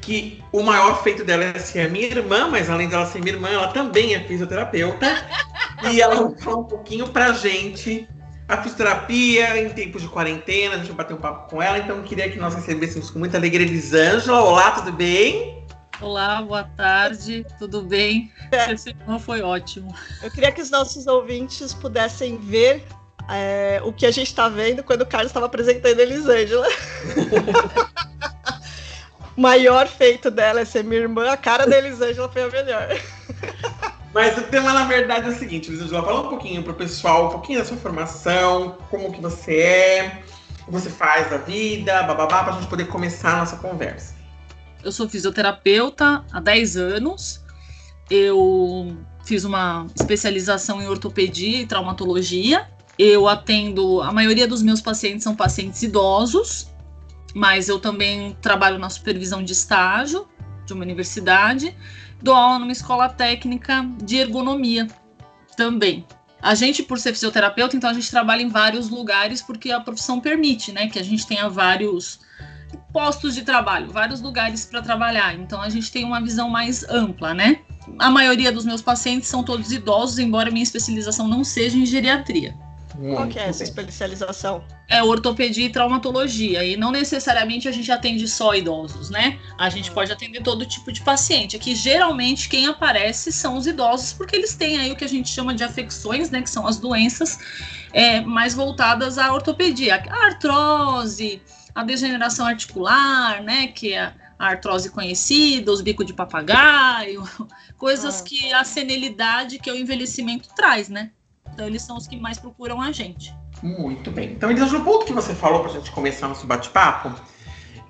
Que o maior feito dela é ser minha irmã, mas além dela ser minha irmã, ela também é fisioterapeuta. e ela vai falar um pouquinho pra gente a fisioterapia em tempos de quarentena. A gente vai bater um papo com ela. Então eu queria que nós recebêssemos com muita alegria Elisângela. Olá, tudo bem? Olá, boa tarde, tudo bem? É. Esse irmão foi ótimo. Eu queria que os nossos ouvintes pudessem ver é, o que a gente está vendo quando o Carlos estava apresentando a Elisângela. o maior feito dela é ser minha irmã, a cara da Elisângela foi a melhor. Mas o tema, na verdade, é o seguinte, Elisângela, fala um pouquinho pro pessoal, um pouquinho da sua formação, como que você é, o que você faz da vida, bababá, pra gente poder começar a nossa conversa. Eu sou fisioterapeuta há 10 anos. Eu fiz uma especialização em ortopedia e traumatologia. Eu atendo, a maioria dos meus pacientes são pacientes idosos, mas eu também trabalho na supervisão de estágio de uma universidade, dou aula numa escola técnica de ergonomia também. A gente, por ser fisioterapeuta, então a gente trabalha em vários lugares porque a profissão permite, né, que a gente tenha vários postos de trabalho, vários lugares para trabalhar. Então a gente tem uma visão mais ampla, né? A maioria dos meus pacientes são todos idosos, embora minha especialização não seja em geriatria. Qual que é essa bem. especialização? É ortopedia e traumatologia. E não necessariamente a gente atende só idosos, né? A gente pode atender todo tipo de paciente. Aqui, geralmente, quem aparece são os idosos, porque eles têm aí o que a gente chama de afecções, né? Que são as doenças é, mais voltadas à ortopedia. A artrose, a degeneração articular, né? Que é a artrose conhecida, os bicos de papagaio, coisas Ah. que a senilidade, que é o envelhecimento traz, né? Então, eles são os que mais procuram a gente. Muito bem. Então, Elisângela, o ponto que você falou pra gente começar nosso bate-papo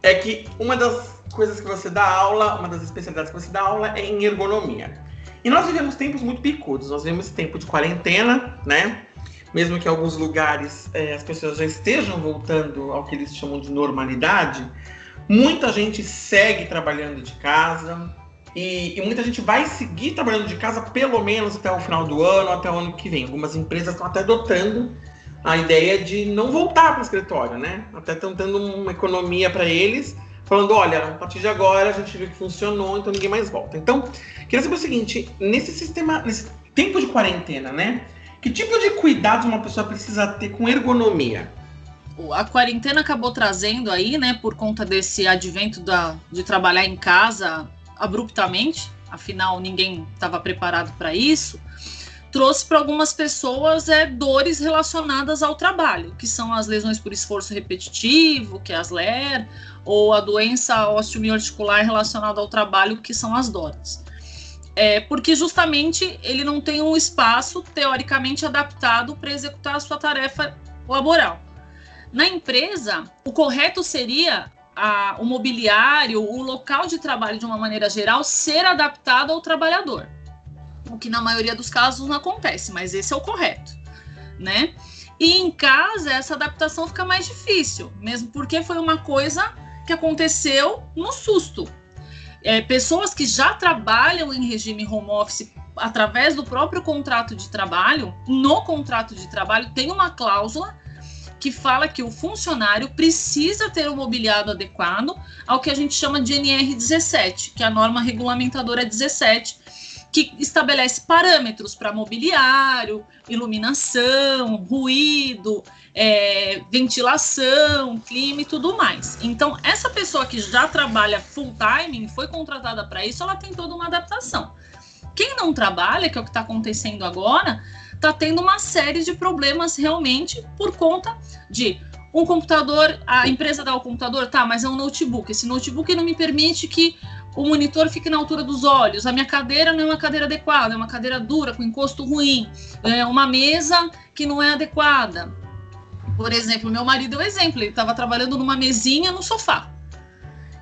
é que uma das coisas que você dá aula, uma das especialidades que você dá aula é em ergonomia. E nós vivemos tempos muito picudos, nós vivemos tempo de quarentena, né? Mesmo que em alguns lugares eh, as pessoas já estejam voltando ao que eles chamam de normalidade, muita gente segue trabalhando de casa e, e muita gente vai seguir trabalhando de casa pelo menos até o final do ano, até o ano que vem. Algumas empresas estão até adotando a ideia de não voltar para o escritório, né? Até estão dando uma economia para eles, falando, olha, a partir de agora a gente viu que funcionou, então ninguém mais volta. Então, queria saber o seguinte, nesse sistema, nesse tempo de quarentena, né? Que tipo de cuidados uma pessoa precisa ter com ergonomia? a quarentena acabou trazendo aí, né, por conta desse advento da, de trabalhar em casa abruptamente, afinal ninguém estava preparado para isso, trouxe para algumas pessoas é, dores relacionadas ao trabalho, que são as lesões por esforço repetitivo, que é as LER, ou a doença osteomiarticular relacionada ao trabalho, que são as DORAs. É, porque justamente ele não tem um espaço teoricamente adaptado para executar a sua tarefa laboral. Na empresa, o correto seria a, o mobiliário, o local de trabalho, de uma maneira geral, ser adaptado ao trabalhador. O que na maioria dos casos não acontece, mas esse é o correto, né? E em casa, essa adaptação fica mais difícil, mesmo porque foi uma coisa que aconteceu no susto. É, pessoas que já trabalham em regime home office através do próprio contrato de trabalho, no contrato de trabalho tem uma cláusula que fala que o funcionário precisa ter o mobiliário adequado ao que a gente chama de NR17, que é a norma regulamentadora 17, que estabelece parâmetros para mobiliário, iluminação, ruído, é, ventilação, clima e tudo mais. Então, essa pessoa que já trabalha full time, foi contratada para isso, ela tem toda uma adaptação. Quem não trabalha, que é o que está acontecendo agora, está tendo uma série de problemas realmente por conta de um computador, a empresa dá o computador, tá, mas é um notebook. Esse notebook não me permite que o monitor fique na altura dos olhos. A minha cadeira não é uma cadeira adequada, é uma cadeira dura, com encosto ruim. É uma mesa que não é adequada. Por exemplo, meu marido é o exemplo, ele estava trabalhando numa mesinha no sofá.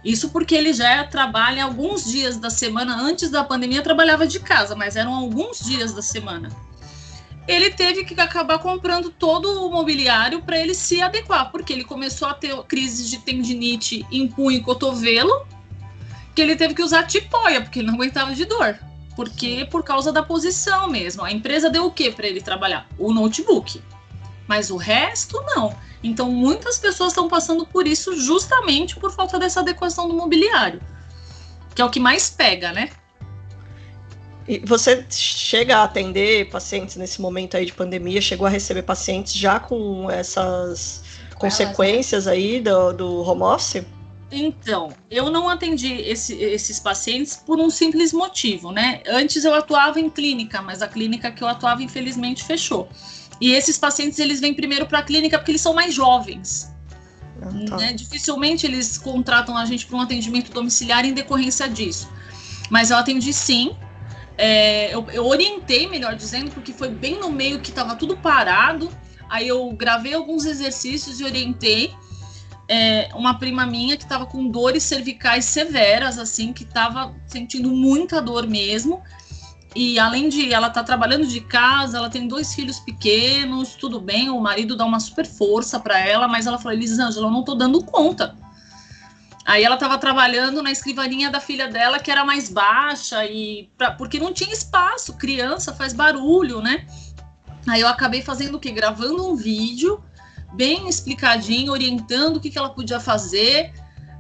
Isso porque ele já trabalha alguns dias da semana. Antes da pandemia, trabalhava de casa, mas eram alguns dias da semana. Ele teve que acabar comprando todo o mobiliário para ele se adequar, porque ele começou a ter crises de tendinite em punho e cotovelo, que ele teve que usar tipóia, porque ele não aguentava de dor. Porque por causa da posição mesmo. A empresa deu o que para ele trabalhar? O notebook. Mas o resto não. Então muitas pessoas estão passando por isso justamente por falta dessa adequação do mobiliário. Que é o que mais pega, né? E você chega a atender pacientes nesse momento aí de pandemia? Chegou a receber pacientes já com essas consequências aí do, do home office? Então, eu não atendi esse, esses pacientes por um simples motivo, né? Antes eu atuava em clínica, mas a clínica que eu atuava, infelizmente, fechou. E esses pacientes, eles vêm primeiro para a clínica porque eles são mais jovens. Ah, tá. né? Dificilmente eles contratam a gente para um atendimento domiciliar em decorrência disso. Mas eu atendi sim. É, eu, eu orientei, melhor dizendo, porque foi bem no meio que estava tudo parado. Aí eu gravei alguns exercícios e orientei é, uma prima minha que estava com dores cervicais severas, assim, que estava sentindo muita dor mesmo. E além de ela estar tá trabalhando de casa, ela tem dois filhos pequenos, tudo bem, o marido dá uma super força para ela, mas ela falou: Elisângela, eu não tô dando conta. Aí ela estava trabalhando na escrivaninha da filha dela, que era mais baixa, e pra, porque não tinha espaço, criança faz barulho, né? Aí eu acabei fazendo o quê? Gravando um vídeo bem explicadinho, orientando o que, que ela podia fazer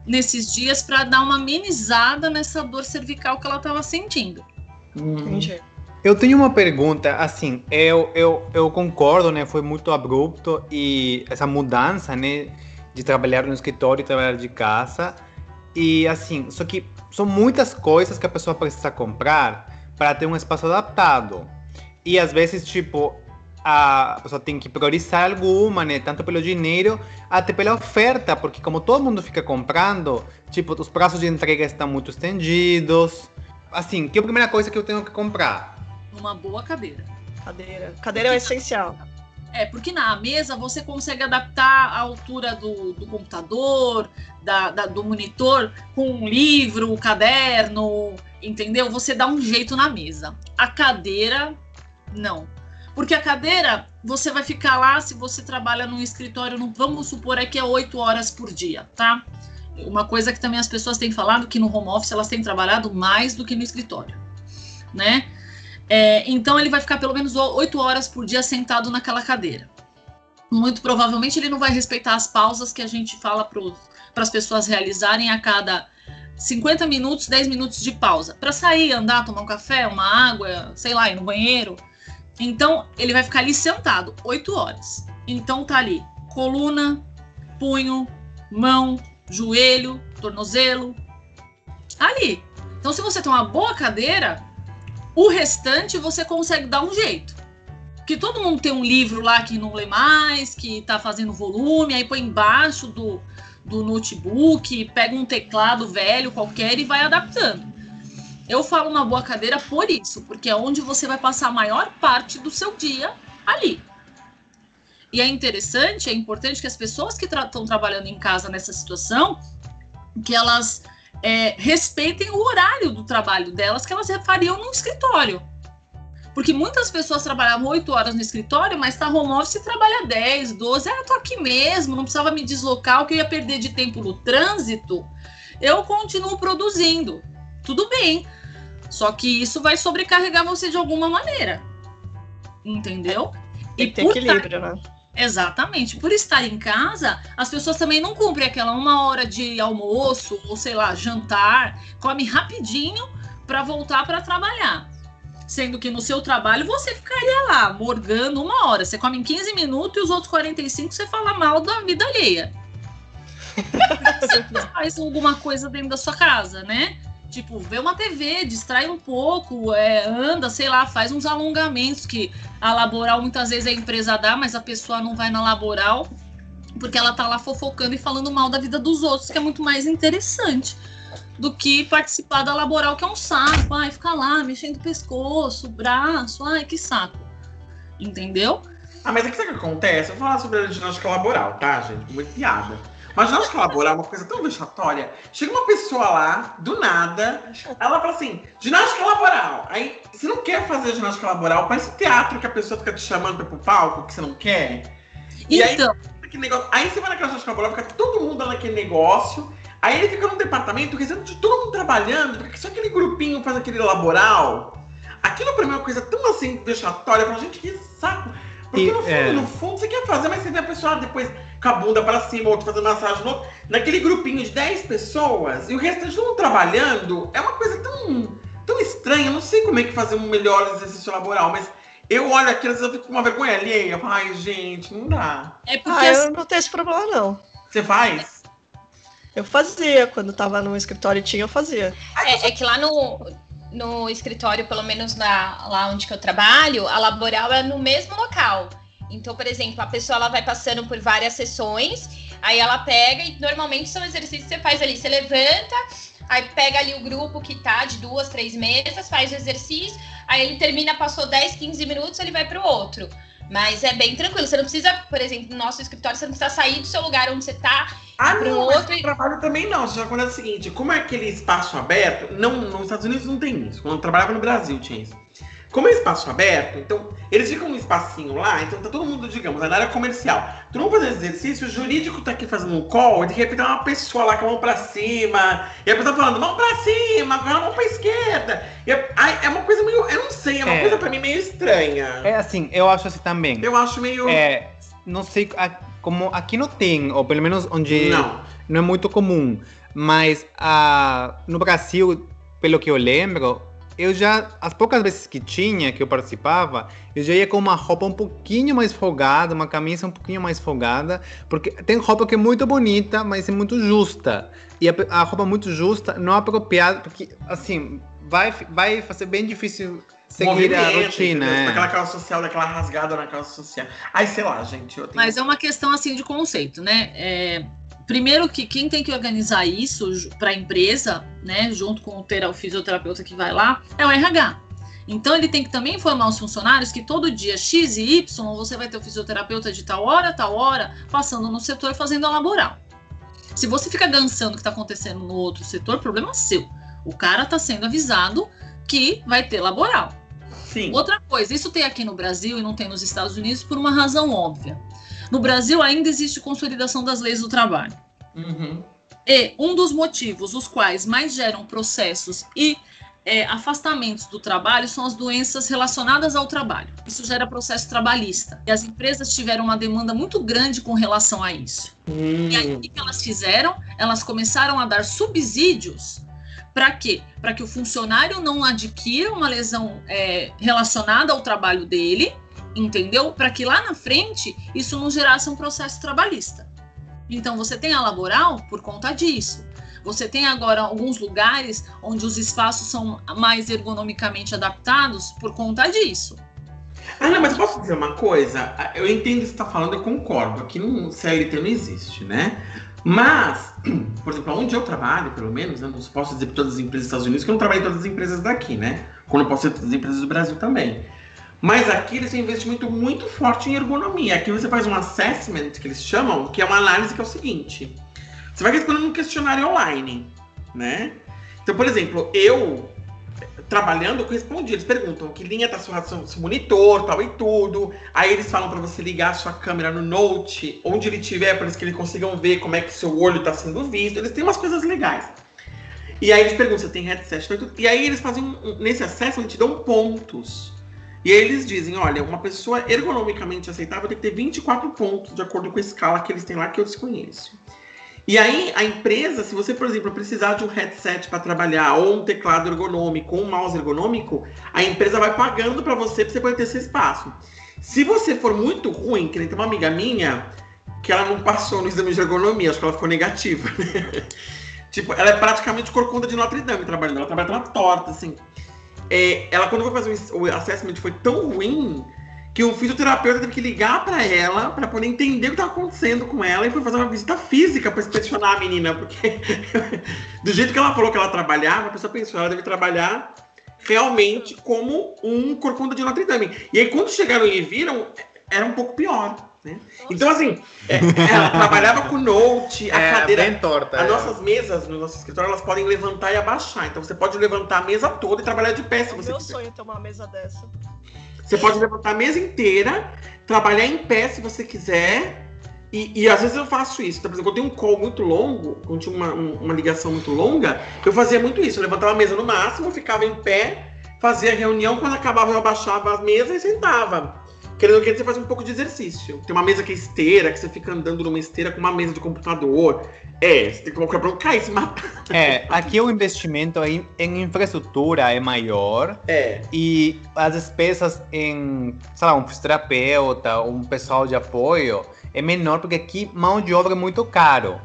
nesses dias para dar uma amenizada nessa dor cervical que ela estava sentindo. Entendi. Eu tenho uma pergunta, assim, eu, eu, eu concordo, né? Foi muito abrupto e essa mudança, né? De trabalhar no escritório e trabalhar de casa. E assim, só que são muitas coisas que a pessoa precisa comprar para ter um espaço adaptado. E às vezes, tipo, a pessoa tem que priorizar alguma, né? Tanto pelo dinheiro, até pela oferta, porque como todo mundo fica comprando, tipo, os prazos de entrega estão muito estendidos. Assim, que é a primeira coisa que eu tenho que comprar? Uma boa cadeira. Cadeira. Cadeira é essencial. É, porque na mesa você consegue adaptar a altura do, do computador, da, da, do monitor, com um livro, um caderno, entendeu? Você dá um jeito na mesa. A cadeira, não. Porque a cadeira, você vai ficar lá, se você trabalha num escritório, vamos supor aqui é oito horas por dia, tá? Uma coisa que também as pessoas têm falado que no home office elas têm trabalhado mais do que no escritório, né? É, então ele vai ficar pelo menos oito horas por dia sentado naquela cadeira. Muito provavelmente ele não vai respeitar as pausas que a gente fala para as pessoas realizarem a cada 50 minutos, 10 minutos de pausa. Para sair, andar, tomar um café, uma água, sei lá, ir no banheiro. Então, ele vai ficar ali sentado oito horas. Então, tá ali coluna, punho, mão, joelho, tornozelo. Ali. Então, se você tem uma boa cadeira, o restante você consegue dar um jeito. Porque todo mundo tem um livro lá que não lê mais, que tá fazendo volume, aí põe embaixo do, do notebook, pega um teclado velho qualquer e vai adaptando. Eu falo uma boa cadeira por isso, porque é onde você vai passar a maior parte do seu dia ali. E é interessante, é importante que as pessoas que estão tra trabalhando em casa nessa situação, que elas é, respeitem o horário do trabalho delas que elas fariam no escritório. Porque muitas pessoas trabalhavam 8 horas no escritório, mas tá home office e trabalha 10, 12. Ah, eu tô aqui mesmo, não precisava me deslocar, o que eu ia perder de tempo no trânsito, eu continuo produzindo. Tudo bem. Só que isso vai sobrecarregar você de alguma maneira. Entendeu? Tem que ter equilíbrio, né? Exatamente. Por estar em casa, as pessoas também não cumprem aquela uma hora de almoço, ou sei lá, jantar, come rapidinho para voltar para trabalhar. Sendo que no seu trabalho você ficaria lá, morgando uma hora. Você come em 15 minutos e os outros 45 você fala mal da vida alheia. você faz alguma coisa dentro da sua casa, né? Tipo, vê uma TV, distrai um pouco, é, anda, sei lá, faz uns alongamentos que a laboral muitas vezes a empresa dá, mas a pessoa não vai na laboral porque ela tá lá fofocando e falando mal da vida dos outros, que é muito mais interessante do que participar da laboral, que é um saco. Ai, ficar lá mexendo o pescoço, o braço, ai, que saco. Entendeu? Ah, mas é que o que acontece? Eu vou falar sobre a ginástica laboral, tá, gente? Muito piada. Mas ginástica laboral é uma coisa tão vexatória. Chega uma pessoa lá, do nada, ela fala assim, ginástica laboral. Aí, você não quer fazer ginástica laboral, parece teatro que a pessoa fica te chamando pra ir pro palco, que você não quer. E Então, aí, negócio, aí você vai naquela ginástica laboral, fica todo mundo lá naquele negócio. Aí ele fica num departamento, rezando de todo mundo trabalhando, fica só aquele grupinho faz aquele laboral. Aquilo pra mim é uma coisa tão assim, vexatória. Eu falo, gente, que saco. Porque E, no fundo, é. no fundo, você quer fazer, mas você vê a pessoa depois com a bunda pra cima, outro fazendo massagem no outro. Naquele grupinho de 10 pessoas, e o restante todo mundo trabalhando, é uma coisa tão, tão estranha. Eu não sei como é que fazer um melhor exercício laboral, mas eu olho aquilo, às vezes eu fico com uma vergonha alheia. Ai, gente, não dá. é porque Ah, eu não tenho esse problema, não. Você faz? Eu fazia, quando tava no escritório e tinha, eu fazia. É, é que lá no, no escritório, pelo menos na, lá onde que eu trabalho, a laboral é no mesmo local. Então, por exemplo, a pessoa ela vai passando por várias sessões, aí ela pega e normalmente são exercícios que você faz ali. Você levanta, aí pega ali o grupo que tá de duas, três mesas, faz o exercício, aí ele termina, passou 10, 15 minutos, ele vai pro outro. Mas é bem tranquilo. Você não precisa, por exemplo, no nosso escritório, você não precisa sair do seu lugar onde você tá Ah, não, mas outro no e- trabalho também não. Você já acontece o seguinte, como é aquele espaço aberto, não, nos Estados Unidos não tem isso. Quando eu trabalhava no Brasil tinha isso. Como é espaço aberto, então eles ficam num espacinho lá, então tá todo mundo, digamos, na área comercial. Tu não fazendo exercício, o jurídico tá aqui fazendo um call, e de repente tem uma pessoa lá com a mão pra cima, e a pessoa falando, mão pra cima, com a mão pra esquerda. É, é uma coisa meio, eu não sei, é uma É. coisa pra mim meio estranha. É assim, eu acho assim também. Eu acho meio. É, não sei, como aqui não tem, ou pelo menos onde Não. não é muito comum, mas ah, no Brasil, pelo que eu lembro, eu já, as poucas vezes que tinha, que eu participava, eu já ia com uma roupa um pouquinho mais folgada, uma camisa um pouquinho mais folgada, porque tem roupa que é muito bonita, mas é muito justa. E a, a roupa muito justa não é apropriada, porque, assim, vai, vai fazer bem difícil seguir a rotina. entendeu? é. Daquela calça social, daquela rasgada na calça social. Ai, sei lá, gente. Eu tenho... Mas é uma questão assim de conceito, né? É, primeiro que quem tem que organizar isso para a empresa, né, junto com o, tera- o fisioterapeuta que vai lá, é o RH. Então ele tem que também informar os funcionários que todo dia X e Y você vai ter o fisioterapeuta de tal hora, tal hora, passando no setor fazendo a laboral. Se você fica dançando o que está acontecendo no outro setor, problema seu. O cara está sendo avisado que vai ter laboral. Sim. Outra coisa, isso tem aqui no Brasil e não tem nos Estados Unidos por uma razão óbvia. No Brasil ainda existe consolidação das leis do trabalho. Uhum. E um dos motivos os quais mais geram processos e é, afastamentos do trabalho são as doenças relacionadas ao trabalho. Isso gera processo trabalhista. E as empresas tiveram uma demanda muito grande com relação a isso. Hum. E aí, o que que elas fizeram? Elas começaram a dar subsídios para quê? Para que o funcionário não adquira uma lesão é, relacionada ao trabalho dele, entendeu? Para que lá na frente isso não gerasse um processo trabalhista. Então, você tem a laboral por conta disso. Você tem agora alguns lugares onde os espaços são mais ergonomicamente adaptados por conta disso. Ah, não, mas posso dizer uma coisa? Eu entendo o que você está falando, eu concordo. Aqui no CLT não existe, né? Mas, por exemplo, onde eu trabalho, pelo menos, né, não posso dizer para todas as empresas dos Estados Unidos, que eu não trabalho em todas as empresas daqui, né? Como não posso dizer todas as empresas do Brasil também. Mas aqui eles têm um investimento muito forte em ergonomia. Aqui você faz um assessment, que eles chamam, que é uma análise que é o seguinte. Você vai respondendo um questionário online, né? Então, por exemplo, eu trabalhando, eu respondi. Eles perguntam que linha tá seu, seu, seu monitor, tal e tudo. Aí eles falam para você ligar a sua câmera no Note, onde ele tiver, para que eles consigam ver como é que seu olho está sendo visto. Eles têm umas coisas legais. E aí eles perguntam se tem headset, e tudo. E aí eles fazem, um- nesse acesso, eles te dão pontos. E aí eles dizem, olha, uma pessoa ergonomicamente aceitável tem que ter 24 pontos, de acordo com a escala que eles têm lá, que eu desconheço. E aí, a empresa, se você, por exemplo, precisar de um headset para trabalhar, ou um teclado ergonômico, ou um mouse ergonômico, a empresa vai pagando para você, para você poder ter esse espaço. Se você for muito ruim, que nem tem uma amiga minha, que ela não passou no exame de ergonomia, acho que ela ficou negativa, né? Tipo, ela é praticamente corcunda de Notre Dame trabalhando, ela trabalha toda torta, assim. É, ela, quando foi fazer o assessment, foi tão ruim que o fisioterapeuta teve que ligar para ela para poder entender o que estava acontecendo com ela e foi fazer uma visita física para inspecionar a menina, porque do jeito que ela falou que ela trabalhava, a pessoa pensou, ela deve trabalhar realmente como um corcunda de Notre Dame. E aí quando chegaram e viram, era um pouco pior, Né? Então, assim, é, ela trabalhava com note, a É, cadeira. bem torta. As é. nossas mesas no nosso escritório, elas podem levantar e abaixar. Então você pode levantar a mesa toda e trabalhar de pé se É você meu quiser. sonho ter uma mesa dessa. Você pode levantar a mesa inteira, trabalhar em pé se você quiser. E, e às vezes eu faço isso. Então, por exemplo, eu tenho um call muito longo, quando tinha uma, um- uma ligação muito longa, eu fazia muito isso. Eu levantava a mesa no máximo, ficava em pé, fazia a reunião, quando acabava eu abaixava a mesa e sentava. Querendo que você faz um pouco de exercício. Tem uma mesa que é esteira, que você fica andando numa esteira com uma mesa de computador. É, você tem que colocar pra cair, se matar. É, aqui o investimento em, em infraestrutura é maior É. e as despesas em, sei lá, um fisioterapeuta, um pessoal de apoio é menor porque aqui mão de obra é muito caro.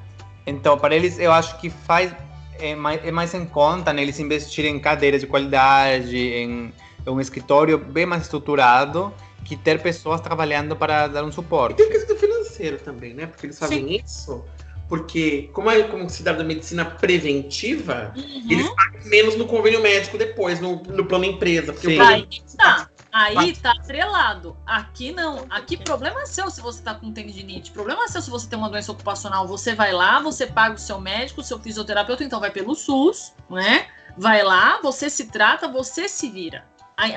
Então, para eles, eu acho que faz é mais, é mais em conta neles investirem em cadeiras de qualidade, em, em um escritório bem mais estruturado, que ter pessoas trabalhando para dar um E suporte. tem o quesito financeiro também, né? Porque eles fazem isso. Porque, como é como se dá da medicina preventiva, Uhum. eles pagam menos no convênio médico depois, no, no plano empresa. Porque Sim. plano Aí tá. Aí tá atrelado. Aqui não. Aqui problema é seu se você tá com tendinite. Problema é seu se você tem uma doença ocupacional. Você vai lá, você paga o seu médico, o seu fisioterapeuta, então vai pelo SUS, né? Vai lá, você se trata, você se vira.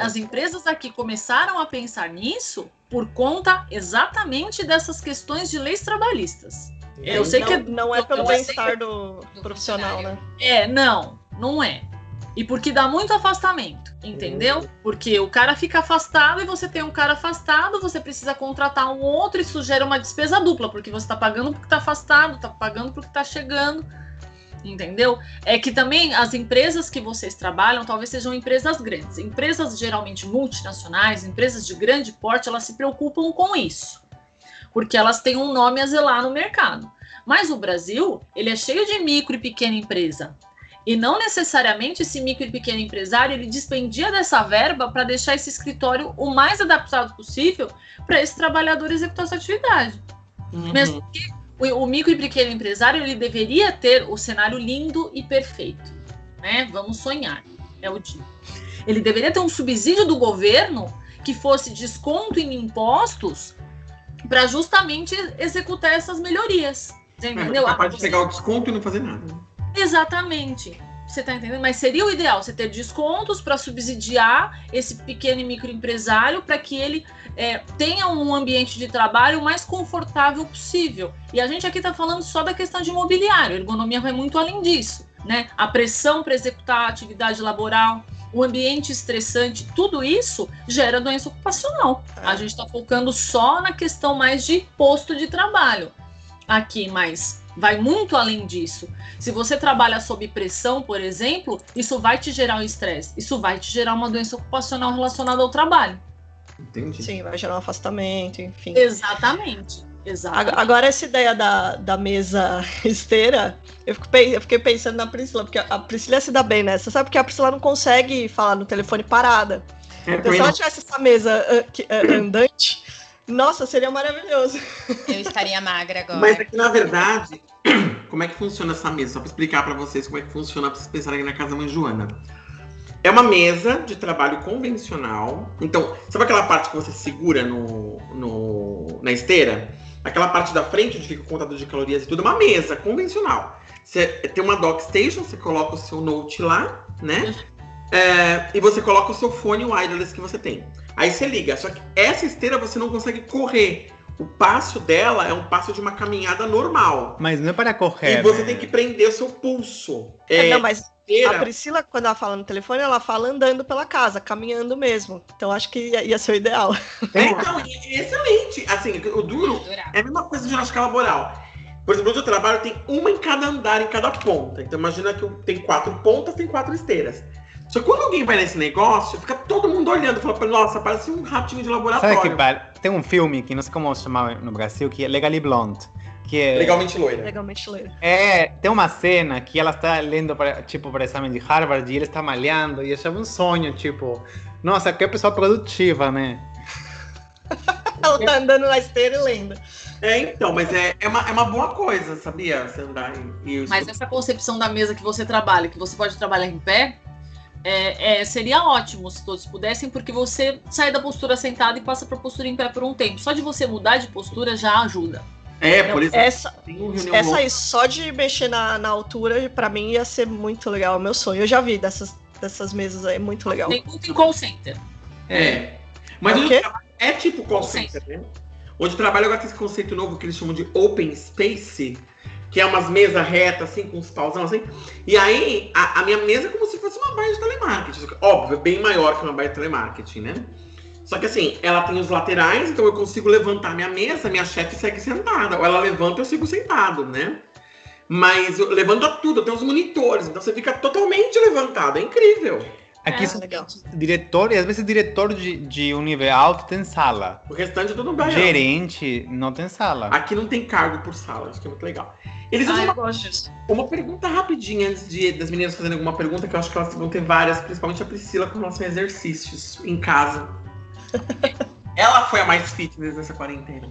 As empresas aqui começaram a pensar nisso por conta exatamente dessas questões de leis trabalhistas. Eu sei não, que é- não é pelo bem-estar do, do profissional, né? É, não, não é. E porque dá muito afastamento, entendeu? Porque o cara fica afastado e você tem um cara afastado, você precisa contratar um outro, isso gera uma despesa dupla, porque você tá pagando porque tá afastado, tá pagando porque tá chegando, entendeu? É que também as empresas que vocês trabalham talvez sejam empresas grandes. Empresas geralmente multinacionais, empresas de grande porte, elas se preocupam com isso, porque elas têm um nome a zelar no mercado. Mas o Brasil, ele é cheio de micro e pequena empresa. E não necessariamente esse micro e pequeno empresário ele dispendia dessa verba para deixar esse escritório o mais adaptado possível para esse trabalhador executar essa atividade. Uhum. Mesmo que o, o micro e pequeno empresário ele deveria ter o cenário lindo e perfeito, né? Vamos sonhar, é o dia. Ele deveria ter um subsídio do governo que fosse desconto em impostos para justamente executar essas melhorias. Você entendeu? É capaz de pegar o desconto e não fazer nada. Exatamente. Você tá entendendo? Mas seria o ideal você ter descontos para subsidiar esse pequeno e microempresário para que ele é, tenha um ambiente de trabalho mais confortável possível. E a gente aqui está falando só da questão de imobiliário. A ergonomia vai muito além disso, né? A pressão para executar a atividade laboral, o ambiente estressante, tudo isso gera doença ocupacional. A gente está focando só na questão mais de posto de trabalho aqui, mas vai muito além disso. Se você trabalha sob pressão, por exemplo, isso vai te gerar um estresse, isso vai te gerar uma doença ocupacional relacionada ao trabalho. Entendi. Sim, vai gerar um afastamento, enfim. Exatamente. Exatamente. Ag- Agora, essa ideia da, da mesa esteira, eu, fico eu fiquei pensando na Priscila, porque a Priscila se dá bem nessa. Sabe porque a Priscila não consegue falar no telefone parada. Então, se ela tivesse essa mesa ah, que- ah, andante, nossa, seria maravilhoso. Eu estaria magra agora. Mas aqui, na verdade, como é que funciona essa mesa? Só para explicar para vocês como é que funciona para vocês pensarem na casa mãe Joana. É uma mesa de trabalho convencional. Então, sabe aquela parte que você segura no, no- na esteira? Aquela parte da frente onde fica o contador de calorias e tudo, é uma mesa convencional. Você tem uma dock station, você coloca o seu note lá, né? É, e você coloca o seu fone wireless que você tem. Aí você liga. Só que essa esteira você não consegue correr. O passo dela é um passo de uma caminhada normal. Mas não é para correr. e você né? tem que prender o seu pulso. É, É, não, mas a esteira, Priscila, quando ela fala no telefone, ela fala andando pela casa, caminhando mesmo. Então acho que ia, ia ser o ideal. é, então, e excelente. Assim, o duro é a mesma coisa de ginástica laboral. Por exemplo, onde eu trabalho tem uma em cada andar, em cada ponta. Então imagina que tem quatro pontas, tem quatro esteiras. Só que quando alguém vai nesse negócio, fica todo mundo olhando, fala, nossa, parece um ratinho de Sabe laboratório. que par- tem um filme que não sei como chamar no Brasil, que é Legally Blonde. Que é, Legalmente loira. Legalmente ler. é, tem uma cena que ela está lendo para, tipo, para exame de Harvard e ele está malhando e achava um sonho, tipo, nossa, que pessoa produtiva, né? Ela tá andando na esteira e lendo. É, então, mas é, é, uma, é uma boa coisa, sabia? Você andar e, e Mas essa concepção da mesa que você trabalha, que você pode trabalhar em pé, é, é, seria ótimo se todos pudessem, porque você sai da postura sentada e passa para postura em pé por um tempo. Só de você mudar de postura já ajuda. É, por isso. Essa, essa aí, só de mexer na, na altura, para mim ia ser muito legal. Meu sonho. Eu já vi dessas, dessas mesas aí, muito legal. Tem muito em call center. É. Mas o é tipo call center, né? Onde trabalho agora tem esse conceito novo que eles chamam de open space, que é umas mesas retas, assim, com uns pausão, assim. E aí, a, a, minha mesa é como se fosse uma baia de telemarketing. Óbvio, é bem maior que uma baia de telemarketing, né? Só que assim, ela tem os laterais, então eu consigo levantar minha mesa, minha chefe segue sentada. Ou ela levanta, eu sigo sentado, né? Mas levanta tudo, tem os monitores, então você fica totalmente levantado, é incrível. Aqui é, são legal. diretor, e às vezes diretor de, de um nível alto tem sala. O restante é tudo bem. Gerente não tem sala. Aqui não tem cargo por sala, isso que é muito legal. Eles ah, uma, uma pergunta rapidinha antes de, das meninas fazerem alguma pergunta, que eu acho que elas vão ter várias, principalmente a Priscila com relação a exercícios em casa. Ela foi a mais fitness nessa quarentena.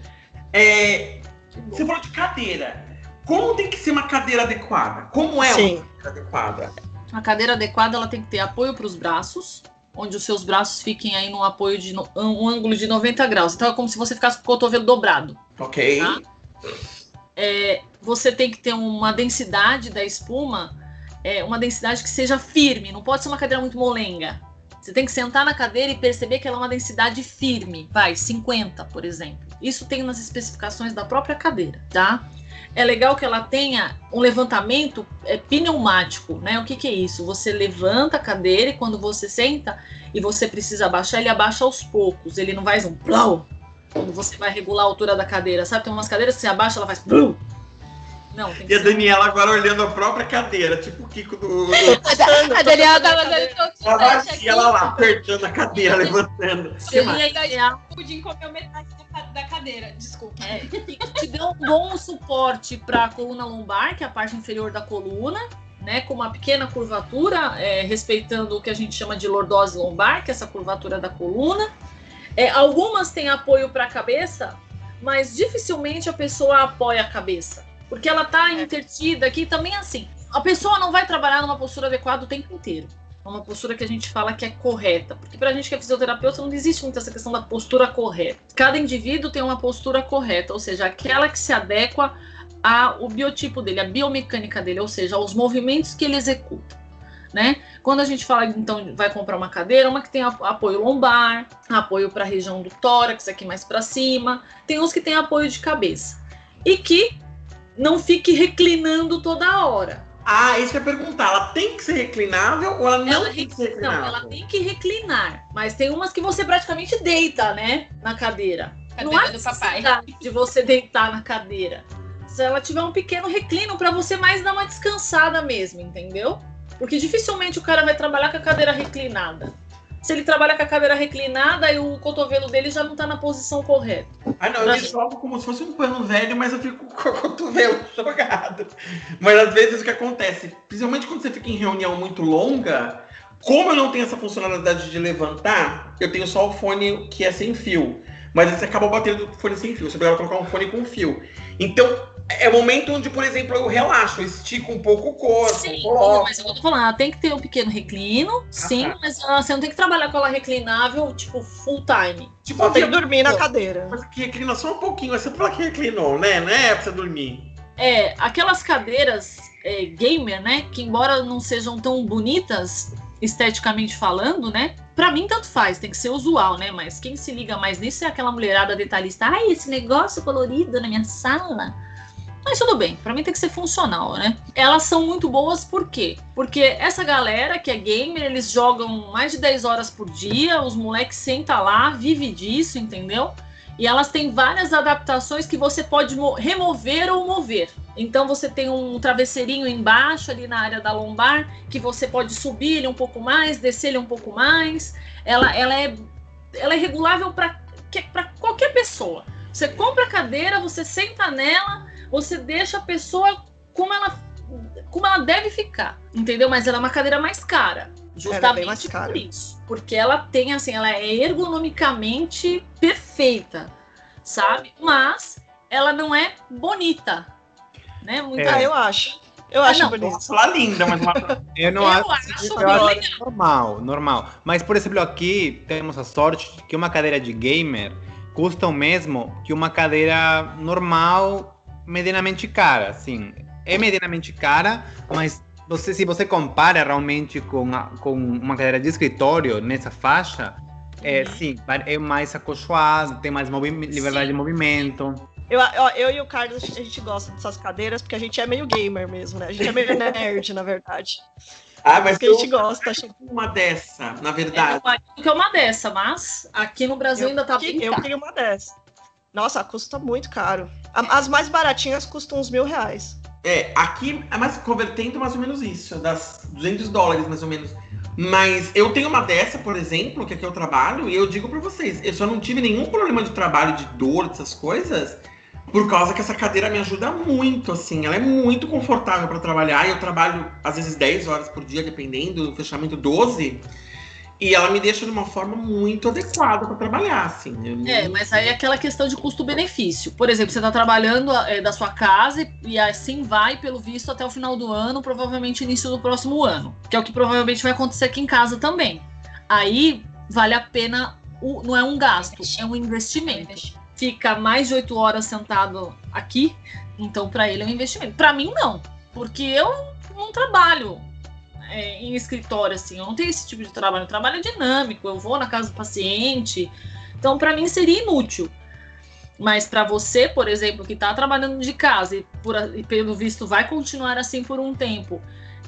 É, você falou de cadeira. Como tem que ser uma cadeira adequada? Como é Sim. uma cadeira adequada? A cadeira adequada ela tem que ter apoio para os braços, onde os seus braços fiquem aí num apoio de no, um ângulo de 90 graus. Então é como se você ficasse com o cotovelo dobrado. Ok. Tá? É, você tem que ter uma densidade da espuma, é, uma densidade que seja firme, não pode ser uma cadeira muito molenga. Você tem que sentar na cadeira e perceber que ela é uma densidade firme, vai, 50, por exemplo. Isso tem nas especificações da própria cadeira, tá? É legal que ela tenha um levantamento é, pneumático, né? O que, que é isso? Você levanta a cadeira e quando você senta e você precisa abaixar, ele abaixa aos poucos. Ele não vai um plau quando você vai regular a altura da cadeira, sabe? Tem umas cadeiras que você abaixa, ela faz plau não, e a Daniela agora olhando a própria cadeira, tipo o Kiko do. a, a Daniela tava dando Ela vazia, ela lá, apertando a cadeira, levantando. Eu ia pudim comeu metade da cadeira, desculpa. É, te deu um bom suporte para a coluna lombar, que é a parte inferior da coluna, né? Com uma pequena curvatura, é, respeitando o que a gente chama de lordose lombar, que é essa curvatura da coluna. É, algumas têm apoio para a cabeça, mas dificilmente a pessoa apoia a cabeça. Porque ela tá é. intertida aqui também assim. A pessoa não vai trabalhar numa postura adequada o tempo inteiro. É uma postura que a gente fala que é correta. Porque pra gente que é fisioterapeuta não existe muito essa questão da postura correta. Cada indivíduo tem uma postura correta, ou seja, aquela que se adequa ao biotipo dele, a biomecânica dele, ou seja, aos movimentos que ele executa. Né? Quando a gente fala, então, vai comprar uma cadeira, uma que tem apoio lombar, apoio para a região do tórax, aqui mais para cima, tem uns que tem apoio de cabeça. E que não fique reclinando toda hora. Ah, isso que eu ia perguntar. Ela tem que ser reclinável ou ela não ela tem que ser reclinável? Não, ela tem que reclinar. Mas tem umas que você praticamente deita, né? Na cadeira. cadeira não há do papai. de você deitar na cadeira. Se ela tiver um pequeno reclino para você mais dar uma descansada mesmo, entendeu? Porque dificilmente o cara vai trabalhar com a cadeira reclinada se ele trabalha com a cadeira reclinada e o cotovelo dele já não está na posição correta. Ah, não, eu me jogo como se fosse um pano velho, mas eu fico com o cotovelo jogado. Mas às vezes o que acontece, principalmente quando você fica em reunião muito longa, como eu não tenho essa funcionalidade de levantar, eu tenho só o fone que é sem fio. Mas você acaba batendo o fone sem fio. Você precisa colocar um fone com fio. Então, é o momento onde, por exemplo, eu relaxo, eu estico um pouco o corpo. Sim, coloco. mas eu tô falando, tem que ter um pequeno reclino, ah, sim, tá. mas uh, você não tem que trabalhar com ela reclinável, tipo, full time. Tipo, tem que dormir na cadeira. Mas que reclina só um pouquinho, você fala que reclinou, né? Não é pra você dormir. É, aquelas cadeiras é, gamer, né? Que embora não sejam tão bonitas, esteticamente falando, né? Para mim, tanto faz, tem que ser usual, né? Mas quem se liga mais nisso é aquela mulherada detalhista. Ai, esse negócio colorido na minha sala mas tudo bem, para mim tem que ser funcional, né? Elas são muito boas por quê? Porque essa galera que é gamer, eles jogam mais de 10 horas por dia, os moleques sentam lá, vive disso, entendeu? E elas têm várias adaptações que você pode remover ou mover. Então você tem um travesseirinho embaixo ali na área da lombar que você pode subir ele um pouco mais, descer ele um pouco mais. Ela, ela é ela é regulável para qualquer pessoa. Você compra a cadeira, você senta nela, você deixa a pessoa como ela, como ela deve ficar, entendeu? Mas ela é uma cadeira mais cara. Justamente mais cara. por isso. Porque ela tem, assim, ela é ergonomicamente perfeita, sabe? Mas ela não é bonita. Né? Muita... É. Ah, eu acho. Eu Ah, acho não, bonito. Posso falar linda, mas uma... Eu não Eu acho, acho eu bem acho legal. normal, normal. Mas, por exemplo, aqui temos a sorte que uma cadeira de gamer custa o mesmo que uma cadeira normal, medianamente cara, assim. É medianamente cara, mas você, se você compara realmente com, a- com uma cadeira de escritório nessa faixa, é, sim, é mais acolchoado, tem mais liberdade de movimento. Eu, eu, eu e o Carlos, a gente gosta dessas cadeiras porque a gente é meio gamer mesmo, né? A gente é meio nerd, na verdade. Ah, mas Porque a gente gosta. uma dessa, na É, verdade. meu marido que é uma dessa, mas aqui no Brasil ainda tá Eu, bem eu caro. queria uma dessa. Nossa, custa muito caro. As mais baratinhas custam uns mil reais. É, aqui é mais convertendo mais ou menos isso, das 200 dólares mais ou menos. Mas eu tenho uma dessa, por exemplo, que aqui eu trabalho, e eu digo pra vocês, eu só não tive nenhum problema de trabalho, de dor, dessas coisas, por causa que essa cadeira me ajuda muito, assim, ela é muito confortável pra trabalhar, e eu trabalho às vezes 10 horas por dia, dependendo do fechamento 12, e ela me deixa de uma forma muito adequada pra trabalhar, assim. Eu É, mas aí é aquela questão de custo-benefício. Por exemplo, você está trabalhando é, da sua casa e, e assim vai, pelo visto, até o final do ano, provavelmente início do próximo ano. Que é o que provavelmente vai acontecer aqui em casa também. Aí vale a pena, o- não é um gasto, é um investimento. Fica mais de oito horas sentado aqui, então para ele é um investimento. Para mim, não, porque eu não trabalho é, em escritório assim, eu não tenho esse tipo de trabalho. O trabalho é dinâmico, eu vou na casa do paciente. Então, para mim, seria inútil. Mas para você, por exemplo, que está trabalhando de casa e, por, e pelo visto vai continuar assim por um tempo,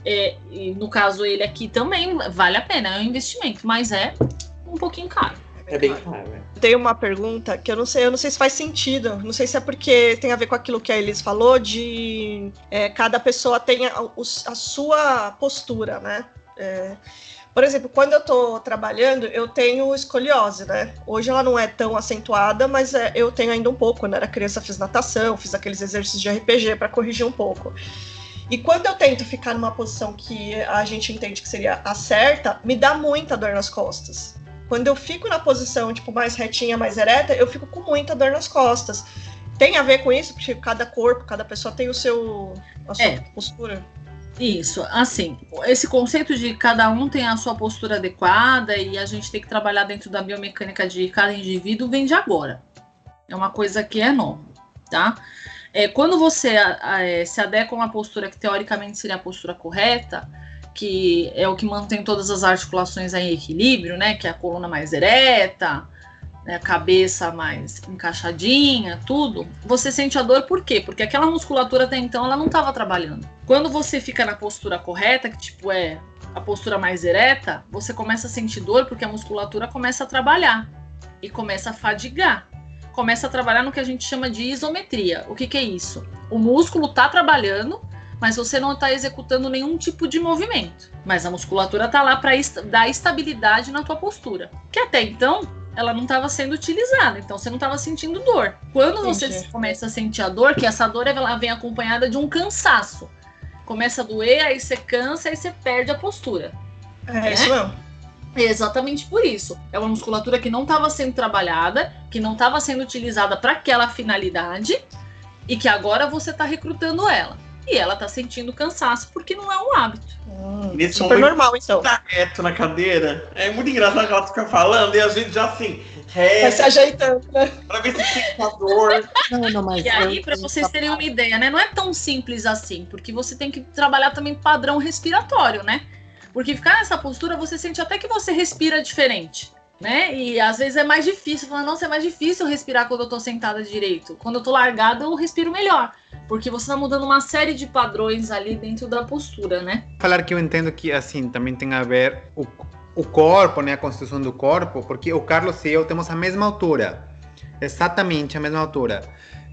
é, no caso ele aqui também vale a pena, é um investimento, mas é um pouquinho caro. É bem claro, né? Tem uma pergunta que eu não sei, eu não sei se faz sentido. Não sei se é porque tem a ver com aquilo que a Elis falou de é, cada pessoa tem a, a sua postura, né? É, por exemplo, quando eu tô trabalhando, eu tenho escoliose, né? Hoje ela não é tão acentuada, mas é, eu tenho ainda um pouco, né? Era criança, fiz natação, fiz aqueles exercícios de RPG para corrigir um pouco. E quando eu tento ficar numa posição que a gente entende que seria a certa, me dá muita dor nas costas. Quando eu fico na posição, tipo, mais retinha, mais ereta, eu fico com muita dor nas costas. Tem a ver com isso? Porque cada corpo, cada pessoa tem o seu, a sua É. postura. Isso, assim, esse conceito de cada um tem a sua postura adequada e a gente tem que trabalhar dentro da biomecânica de cada indivíduo vem de agora. É uma coisa que é nova, tá? É, quando você a- a- é, se adequa a uma postura que teoricamente seria a postura correta, que é o que mantém todas as articulações em equilíbrio, né? Que é a coluna mais ereta, né, a cabeça mais encaixadinha, tudo. Você sente a dor por quê? Porque aquela musculatura até então ela não estava trabalhando. Quando você fica na postura correta, que tipo é a postura mais ereta, você começa a sentir dor porque a musculatura começa a trabalhar e começa a fadigar. Começa a trabalhar no que a gente chama de isometria. O que, que é isso? O músculo está trabalhando, mas você não está executando nenhum tipo de movimento. Mas a musculatura está lá para dar estabilidade na tua postura. Que até então ela não estava sendo utilizada, então você não estava sentindo dor. Quando você Entendi. começa a sentir a dor, que essa dor ela vem acompanhada de um cansaço. Começa a doer, aí você cansa, aí você perde a postura. É, isso mesmo. É exatamente por isso. É uma musculatura que não estava sendo trabalhada, que não estava sendo utilizada para aquela finalidade e que agora você está recrutando ela. E ela está sentindo cansaço porque não é um hábito. Hum, Nesse super momento- normal, então. Tá reto na cadeira. É muito engraçado que ela fica falando e a gente já assim, Vai se ajeitando, né? pra ver se a dor. Não, não, mas E aí, para vocês terem uma ideia, né? Não é tão simples assim, porque você tem que trabalhar também padrão respiratório, né? Porque ficar nessa postura, você sente até que você respira diferente, né? E às vezes é mais difícil. Fala, nossa, é mais difícil respirar quando eu tô sentada direito. Quando eu tô largada, eu respiro melhor. Porque você tá mudando uma série de padrões ali dentro da postura, né? falar que eu entendo que assim também tem a ver o, o corpo, né, a constituição do corpo, porque o Carlos e eu temos a mesma altura, exatamente a mesma altura.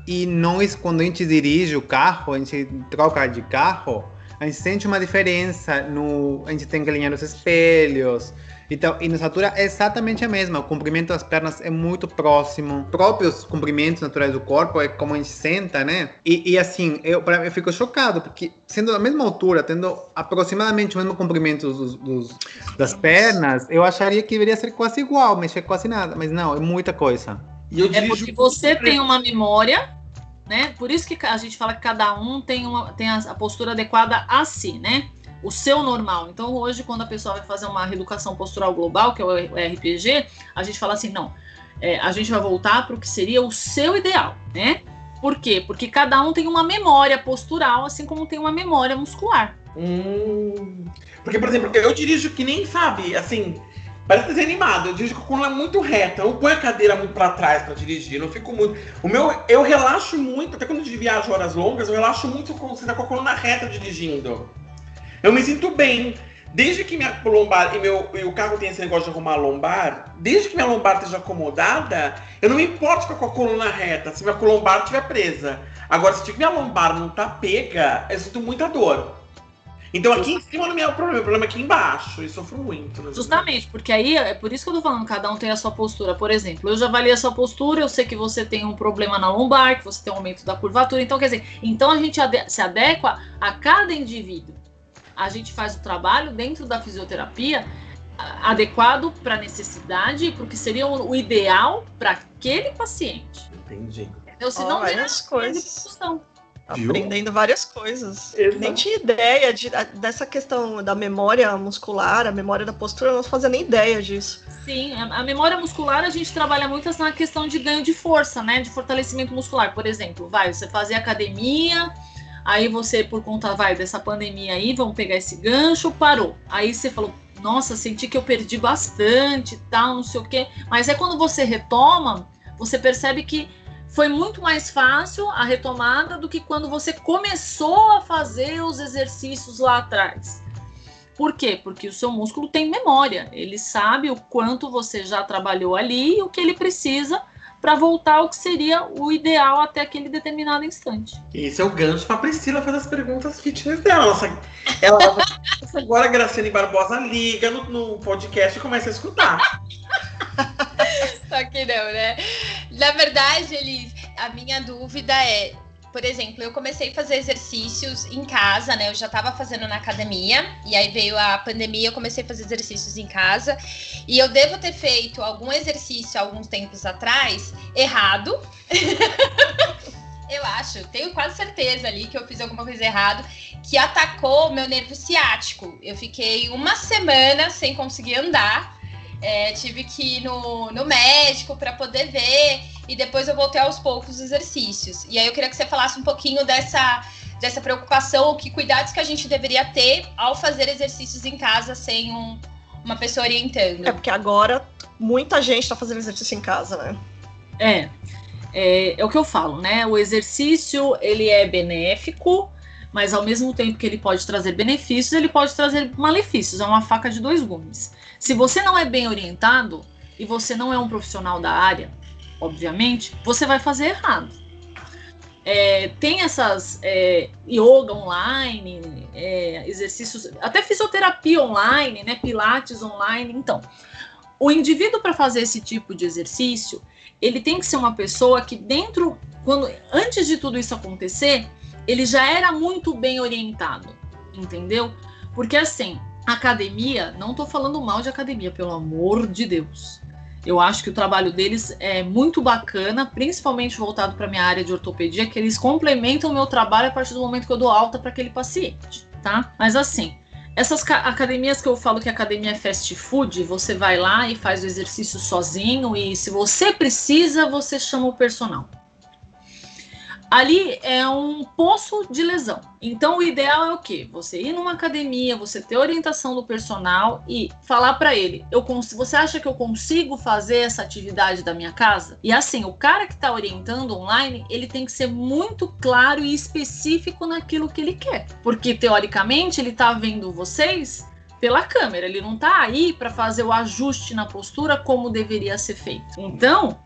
E nós, quando a gente dirige o carro, a gente troca de carro, a gente sente uma diferença no, a gente tem que alinhar os espelhos. Então, e nossa altura é exatamente a mesma. O comprimento das pernas é muito próximo. Próprios comprimentos naturais do corpo é como a gente senta, né? E, e assim, eu, pra, eu fico chocado, porque sendo da mesma altura, tendo aproximadamente o mesmo comprimento dos, dos- das pernas, eu acharia que deveria ser quase igual, mexer quase nada. Mas não, é muita coisa. E eu É dirijo porque você tem uma memória né? Por isso que a gente fala que cada um tem, uma, tem a postura adequada a si, né? O seu normal. Então, hoje, quando a pessoa vai fazer uma reeducação postural global, que é o RPG, a gente fala assim: não, é, a gente vai voltar para o que seria o seu ideal, né? Por quê? Porque cada um tem uma memória postural, assim como tem uma memória muscular. Hum, porque, por exemplo, eu dirijo que nem sabe, assim, Parece desenho animado. Eu dirijo com a coluna muito reta. Eu não ponho a cadeira muito para trás para dirigir. Não fico muito. O meu, eu relaxo muito, até quando eu viajo horas longas, eu relaxo muito com você tá com a coluna reta dirigindo. Eu me sinto bem. Desde que minha lombar e, meu, e o carro tem esse negócio de arrumar a lombar, desde que minha lombar esteja acomodada, eu não me importo ficar com a coluna reta, se minha lombar estiver presa. Agora, se minha lombar não tá pega, eu sinto muita dor. Então aqui em cima não é o problema, o problema é aqui embaixo. E sofro muito. Né? Justamente, porque aí é por isso que eu tô falando, cada um tem a sua postura. Por exemplo, eu já avaliei a sua postura, eu sei que você tem um problema na lombar, que você tem um aumento da curvatura. Então, quer dizer, então a gente se adequa a cada indivíduo. A gente faz o trabalho dentro da fisioterapia adequado para a necessidade e para o que seria o ideal para aquele paciente. Entendi. Entendeu? Senão, oh, várias coisas. Aprendendo várias coisas. Exato. Nem tinha ideia de, dessa questão da memória muscular, a memória da postura, eu não fazia nem ideia disso. Sim, a, a, memória muscular a gente trabalha muito na questão de ganho de força, né? De fortalecimento muscular. Por exemplo, vai, você fazer academia, aí você, por conta, vai, dessa pandemia aí, vamos pegar esse gancho, parou. Aí você falou, nossa, senti que eu perdi bastante, tal, não sei o quê. Mas é quando você retoma, você percebe que foi muito mais fácil a retomada do que quando você começou a fazer os exercícios lá atrás. Por quê? Porque o seu músculo tem memória, ele sabe o quanto você já trabalhou ali e o que ele precisa para voltar ao que seria o ideal até aquele determinado instante. Esse é o gancho para Priscila fazer as perguntas fitness dela. Nossa, ela agora a Graciane Barbosa liga no, no podcast e começa a escutar. Só que não, né? Na verdade, Elis, a minha dúvida é, por exemplo, eu comecei a fazer exercícios em casa, né? Eu já estava fazendo na academia, e aí veio a pandemia, eu comecei a fazer exercícios em casa. E eu devo ter feito algum exercício alguns tempos atrás errado. eu acho, tenho quase certeza ali que eu fiz alguma coisa errada, que atacou meu nervo ciático. Eu fiquei uma semana sem conseguir andar é, tive que ir no, no médico para poder ver e depois eu voltei aos poucos os exercícios. E aí eu queria que você falasse um pouquinho dessa, dessa preocupação, que cuidados que a gente deveria ter ao fazer exercícios em casa sem um, uma pessoa orientando. É porque agora muita gente está fazendo exercício em casa, né? É, é, é o que eu falo, né? O exercício ele é benéfico, mas ao mesmo tempo que ele pode trazer benefícios, ele pode trazer malefícios. É uma faca de dois gumes. Se você não é bem orientado e você não é um profissional da área, obviamente, você vai fazer errado. É, tem essas é, yoga online, é, exercícios, até fisioterapia online, né, pilates online. Então, o indivíduo para fazer esse tipo de exercício, ele tem que ser uma pessoa que dentro, quando antes de tudo isso acontecer, ele já era muito bem orientado, entendeu? Porque assim, Academia, não estou falando mal de academia, pelo amor de Deus. Eu acho que o trabalho deles é muito bacana, principalmente voltado para minha área de ortopedia, que eles complementam o meu trabalho a partir do momento que eu dou alta para aquele paciente, tá? Mas assim, essas academias que eu falo que academia é fast food, você vai lá e faz o exercício sozinho e se você precisa, você chama o personal ali é um poço de lesão. Então, o ideal é o quê? Você ir numa academia, você ter orientação do personal e falar para ele: eu você acha que eu consigo fazer essa atividade da minha casa? E assim, o cara que está orientando online, ele tem que ser muito claro e específico naquilo que ele quer, porque teoricamente ele está vendo vocês pela câmera, ele não está aí para fazer o ajuste na postura como deveria ser feito. Então,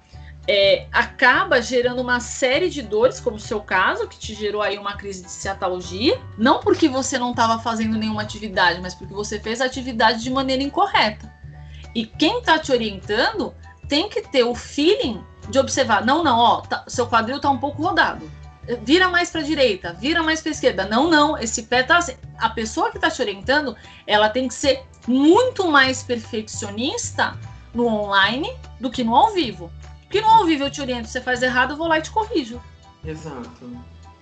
é, acaba gerando uma série de dores, como o seu caso, que te gerou aí uma crise de ciatalgia, não porque você não estava fazendo nenhuma atividade, mas porque você fez a atividade de maneira incorreta. E quem está te orientando tem que ter o feeling de observar, não, não, ó, tá, seu quadril está um pouco rodado. Vira mais para direita, vira mais para esquerda. Não, não, esse pé tá assim. A pessoa que está te orientando, ela tem que ser muito mais perfeccionista no online do que no ao vivo. Porque no ao vivo eu te oriento, você faz errado, eu vou lá e te corrijo. Exato.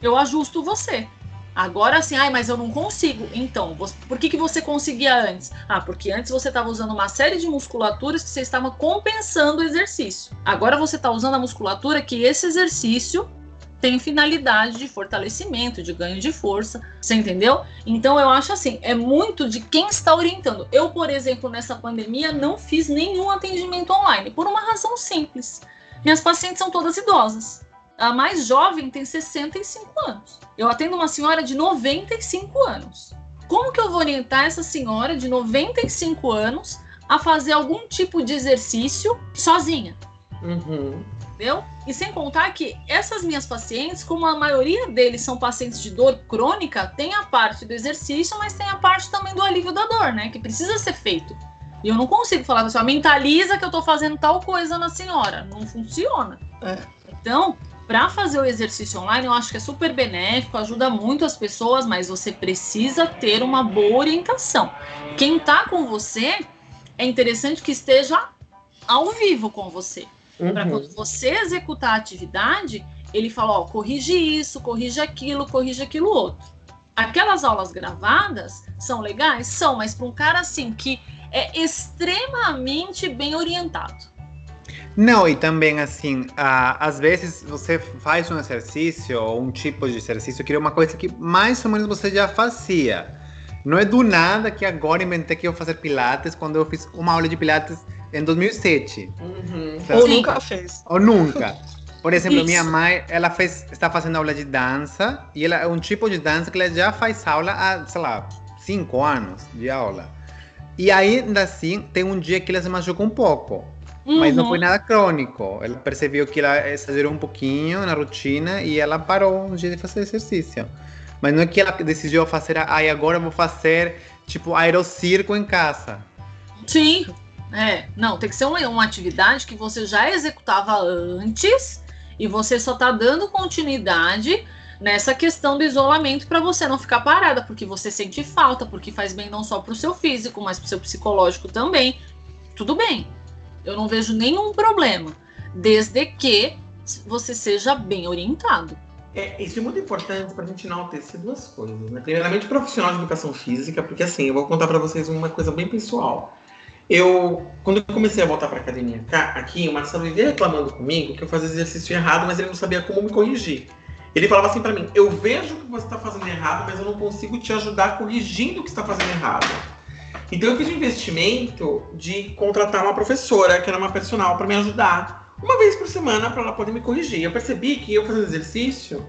Eu ajusto você. Agora sim, ai, mas eu não consigo. Então, você, por que, que você conseguia antes? Ah, porque antes você estava usando uma série de musculaturas que você estava compensando o exercício. Agora você está usando a musculatura que esse exercício tem finalidade de fortalecimento, de ganho de força, você entendeu? Então eu acho assim, é muito de quem está orientando. Eu, por exemplo, nessa pandemia não fiz nenhum atendimento online por uma razão simples. Minhas pacientes são todas idosas. A mais jovem tem 65 anos. Eu atendo uma senhora de 95 anos. Como que eu vou orientar essa senhora de 95 anos a fazer algum tipo de exercício sozinha? Uhum. Entendeu? E sem contar que essas minhas pacientes, como a maioria deles são pacientes de dor crônica, tem a parte do exercício, mas tem a parte também do alívio da dor, né? Que precisa ser feito. E eu não consigo falar assim, mentaliza que eu tô fazendo tal coisa na senhora. Não funciona. É. Então, para fazer o exercício online, eu acho que é super benéfico, ajuda muito as pessoas, mas você precisa ter uma boa orientação. Quem está com você é interessante que esteja ao vivo com você. Uhum. Para quando você executar a atividade, ele fala: ó, corrige isso, corrige aquilo, corrige aquilo outro. Aquelas aulas gravadas são legais? São, mas para um cara assim que é extremamente bem orientado não, e também assim, às vezes você faz um exercício ou um tipo de exercício que é uma coisa que mais ou menos você já fazia. Não é do nada que agora inventei que eu fazer pilates quando eu fiz uma aula de pilates em 2007. Uhum. Então, ou nunca fez. Ou nunca. Por exemplo, Isso. minha mãe, ela fez, está fazendo aula de dança e ela é um tipo de dança que ela já faz aula há, sei lá, cinco anos de aula. E ainda assim, tem um dia que ela se machucou um pouco. Uhum. Mas não foi nada crônico. Ela percebeu que ela exagerou um pouquinho na rotina e ela parou um dia de fazer exercício. Mas não é que ela decidiu fazer, ai, agora vou fazer tipo aerocirco em casa. Sim, é. Não, tem que ser uma, uma atividade que você já executava antes e você só tá dando continuidade nessa questão do isolamento para você não ficar parada, porque você sente falta, porque faz bem não só para o seu físico, mas para o seu psicológico também. Tudo bem. Eu não vejo nenhum problema, desde que você seja bem orientado. É, isso é muito importante para a gente enaltecer duas coisas. Né? Primeiramente, profissional de educação física, porque assim, eu vou contar para vocês uma coisa bem pessoal. Eu, quando eu comecei a voltar para academia aqui, o Marcelo vivia reclamando comigo que eu fazia exercício errado, mas ele não sabia como me corrigir. Ele falava assim para mim: Eu vejo que você está fazendo errado, mas eu não consigo te ajudar corrigindo o que está fazendo errado. Então eu fiz um investimento de contratar uma professora, que era uma personal, para me ajudar uma vez por semana para ela poder me corrigir. Eu percebi que eu fazendo exercício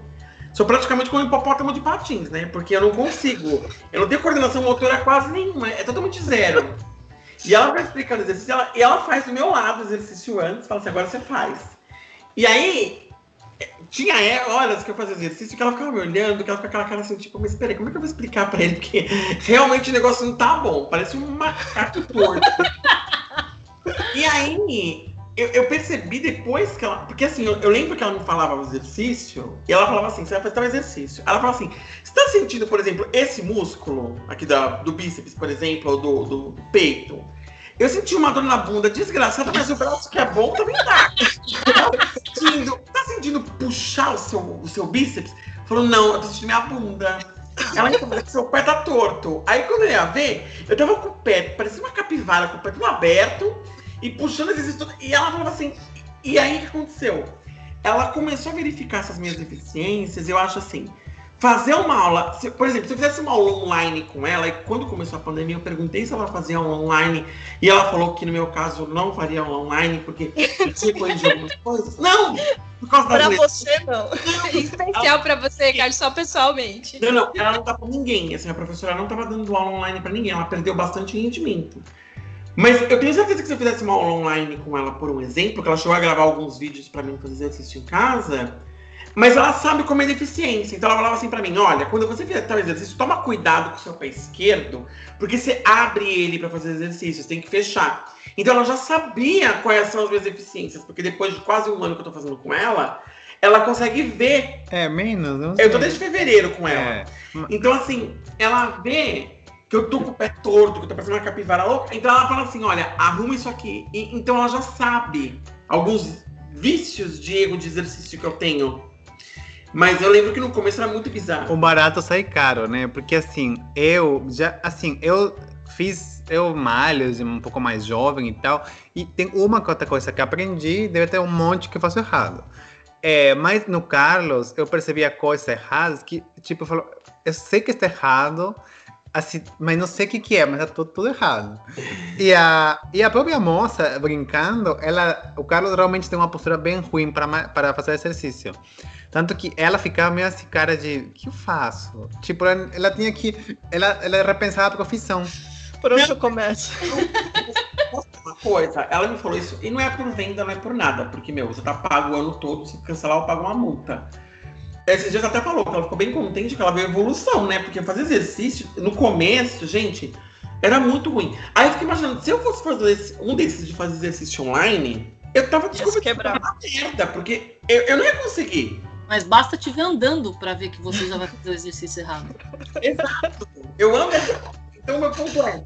sou praticamente como um hipopótamo de patins, né? Porque eu não consigo. Eu não tenho coordenação motora quase nenhuma, é totalmente zero. E ela vai explicando o exercício, ela, e ela faz do meu lado o exercício antes, fala assim, agora você faz. E aí, tinha horas que eu fazia exercício que ela ficava me olhando, que ela ficava com aquela cara assim, tipo, mas peraí, como é que eu vou explicar pra ele? Porque realmente o negócio não tá bom, parece um macaco torto. e aí, eu, eu, percebi depois que ela. Porque assim, eu, eu, lembro que ela me falava o exercício, e ela falava assim: você vai fazer tal exercício. Ela falava assim: você tá sentindo, por exemplo, esse músculo aqui da, do bíceps, por exemplo, ou do, do peito? Eu senti uma dor na bunda desgraçada, mas o braço que é bom também tá. Tá sentindo, tá sentindo puxar o seu, o seu bíceps? Falou, não, eu tô sentindo minha bunda. Ela então, que seu pé tá torto. Aí quando eu ia ver, eu tava com o pé, parecia uma capivara, com o pé tudo aberto e puxando esses tudo. E ela falava assim, e aí o que aconteceu? Ela começou a verificar essas minhas deficiências, eu acho assim, fazer uma aula, se, por exemplo, se eu fizesse uma aula online com ela, e quando começou a pandemia, eu perguntei se ela fazia aula online, e ela falou que no meu caso não faria aula online, porque tinha corrigir algumas coisas. Não! Por causa pra você, não. não. Especial para você, Carlos, só pessoalmente. Não, não, ela não tá com ninguém. Assim, a professora não tava dando aula online para ninguém, ela perdeu bastante rendimento. Mas eu tenho certeza que se eu fizesse uma aula online com ela, por um exemplo, que ela chegou a gravar alguns vídeos para mim fazer exercício em casa, mas ela sabe como é deficiência. Então ela falava assim para mim: olha, quando você fizer tal exercício, toma cuidado com o seu pé esquerdo, porque você abre ele para fazer exercício, você tem que fechar. Então ela já sabia quais são as minhas deficiências, porque depois de quase um ano que eu tô fazendo com ela, ela consegue ver. É, menos, não sei. Eu tô desde fevereiro com ela. É. Então, assim, ela vê que eu tô com o pé torto, que eu tô parecendo uma capivara louca. Então ela fala assim: olha, arruma isso aqui. E, então ela já sabe alguns vícios de erro de exercício que eu tenho Mas eu lembro que no começo era muito bizarro. O barato sai caro, né? Porque assim, eu já, assim, eu fiz, eu malho, um pouco mais jovem e tal, e tem uma outra coisa que aprendi, deve ter um monte que eu faço errado. É, mas no Carlos, eu percebia coisas erradas que, tipo, eu, falo, eu sei que está errado, assim, mas não sei o que, que é, mas tá tudo, tudo errado. E a, e a própria moça, brincando, ela, o Carlos realmente tem uma postura bem ruim para fazer exercício. Tanto que ela ficava meio assim, cara de, o que eu faço? Tipo, ela, ela tinha que, ela, ela repensava a profissão. Por onde eu começo? Uma coisa, ela me falou isso, e não é por venda, não é por nada, porque, meu, você tá pago o ano todo, se cancelar, eu pago uma multa. Esses dias até falou que ela ficou bem contente que ela viu evolução, né? Porque fazer exercício, no começo, gente, era muito ruim. Aí eu fiquei imaginando, se eu fosse fazer um desses de fazer exercício online, eu tava descobrindo uma merda, porque eu, eu não ia conseguir. Mas basta te ver andando para ver que você já vai fazer o exercício errado. Exato. Eu amo Então, meu ponto é.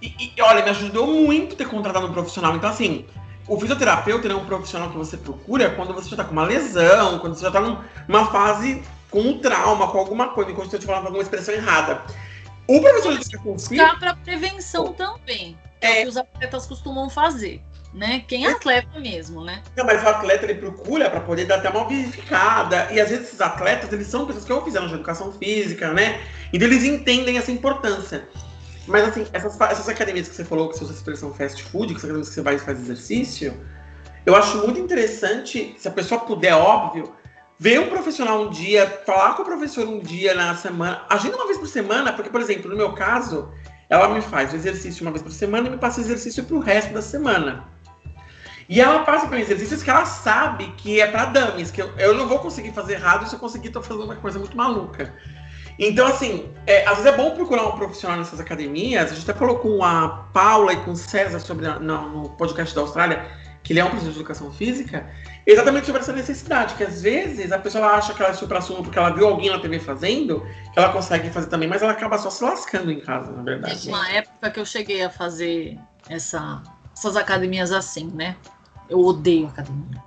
E, e, olha, me ajudou muito ter contratado um profissional. Então, assim, o fisioterapeuta é um profissional que você procura quando você já tá com uma lesão, quando você já tá numa fase com um trauma, com alguma coisa, enquanto eu te falando alguma expressão errada. O professor de educação física. para prevenção também. É, é o que os atletas costumam fazer né? Quem é atleta mesmo, né? Não, mas o atleta ele procura para poder dar até uma verificada. E às vezes esses atletas, eles são pessoas que eu fizeram de educação física, né? Então eles entendem essa importância. Mas assim, essas, essas academias que você falou, que você a expressão fast food, que, que você vai e faz exercício, eu acho muito interessante, se a pessoa puder, óbvio, ver um profissional um dia, falar com o professor um dia na semana, agenda uma vez por semana, porque, por exemplo, no meu caso, ela me faz o exercício uma vez por semana e me passa o exercício para o resto da semana. E ela passa para exercícios que ela sabe que é para dummies, que eu, eu não vou conseguir fazer errado se eu conseguir estar fazendo uma coisa muito maluca. Então, assim, é, às vezes é bom procurar um profissional nessas academias. A gente até falou com a Paula e com o César sobre no, no podcast da Austrália, que ele é um professor de educação física, exatamente sobre essa necessidade, que às vezes a pessoa acha que ela é supra-sumo porque ela viu alguém na TV fazendo, que ela consegue fazer também, mas ela acaba só se lascando em casa, na verdade. Teve uma época que eu cheguei a fazer essa, essas academias assim, né? Eu odeio academia.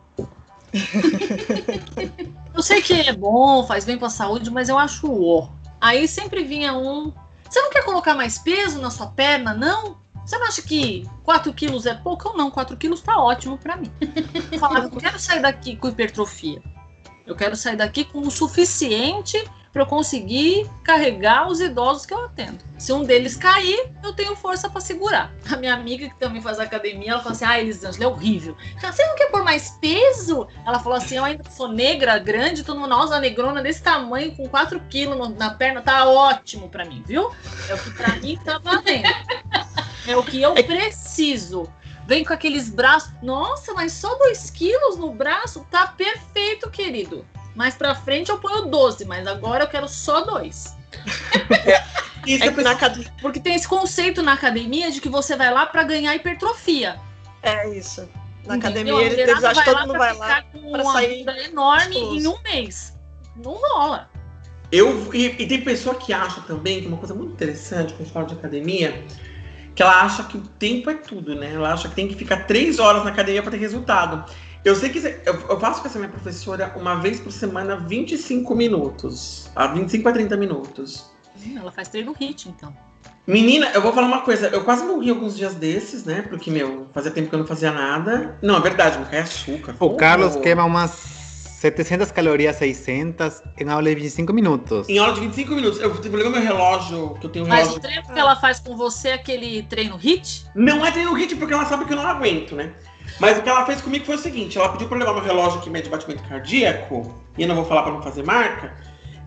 eu sei que é bom, faz bem pra saúde, mas eu acho ó. Aí sempre vinha um. Você não quer colocar mais peso na sua perna, não? Você não acha que 4 quilos é pouco ou não? 4 quilos tá ótimo para mim. Eu falava, eu quero sair daqui com hipertrofia. Eu quero sair daqui com o suficiente para eu conseguir carregar os idosos que eu atendo. Se um deles cair, eu tenho força para segurar. A minha amiga que também faz academia, ela falou assim: "Ah, Elisângela, é horrível. Você não quer pôr mais peso?" Ela falou assim: "Eu ainda sou negra, grande, tô numa nossa negrona desse tamanho com 4 quilos na perna, tá ótimo para mim, viu? É o que para mim tá valendo. É o que eu preciso." Vem com aqueles braços. Nossa, mas só 2 quilos no braço? Tá perfeito, querido. Mais pra frente eu ponho 12, mas agora eu quero só dois. Isso é na Porque tem esse conceito na academia de que você vai lá para ganhar hipertrofia. É isso. Na academia eles, eles acham que todo mundo vai lá com pra uma sair enorme em um mês. Não rola. Eu, e, e, tem pessoa que acha também, que é uma coisa muito interessante quando a gente fala de academia, que ela acha que o tempo é tudo, né? Ela acha que tem que ficar três horas na academia para ter resultado. Eu sei que eu, faço com essa minha professora uma vez por semana 25 minutos. A 25 a 30 minutos. Ela faz treino HIT, então. Menina, eu vou falar uma coisa. Eu quase morri alguns dias desses, né? Porque, meu, fazia tempo que eu não fazia nada. Não, é verdade, não cai açúcar. O Carlos queima umas 700 calorias, 600 em aula de 25 minutos. Em aula de 25 minutos. Eu tipo, lembro meu relógio, que eu tenho um Mas relógio. o treino que ela faz com você é aquele treino HIT? Não é treino HIT, porque ela sabe que eu não aguento, né? Mas o que ela fez comigo foi o seguinte: ela pediu para levar meu relógio que mede batimento cardíaco, e eu não vou falar para não fazer marca.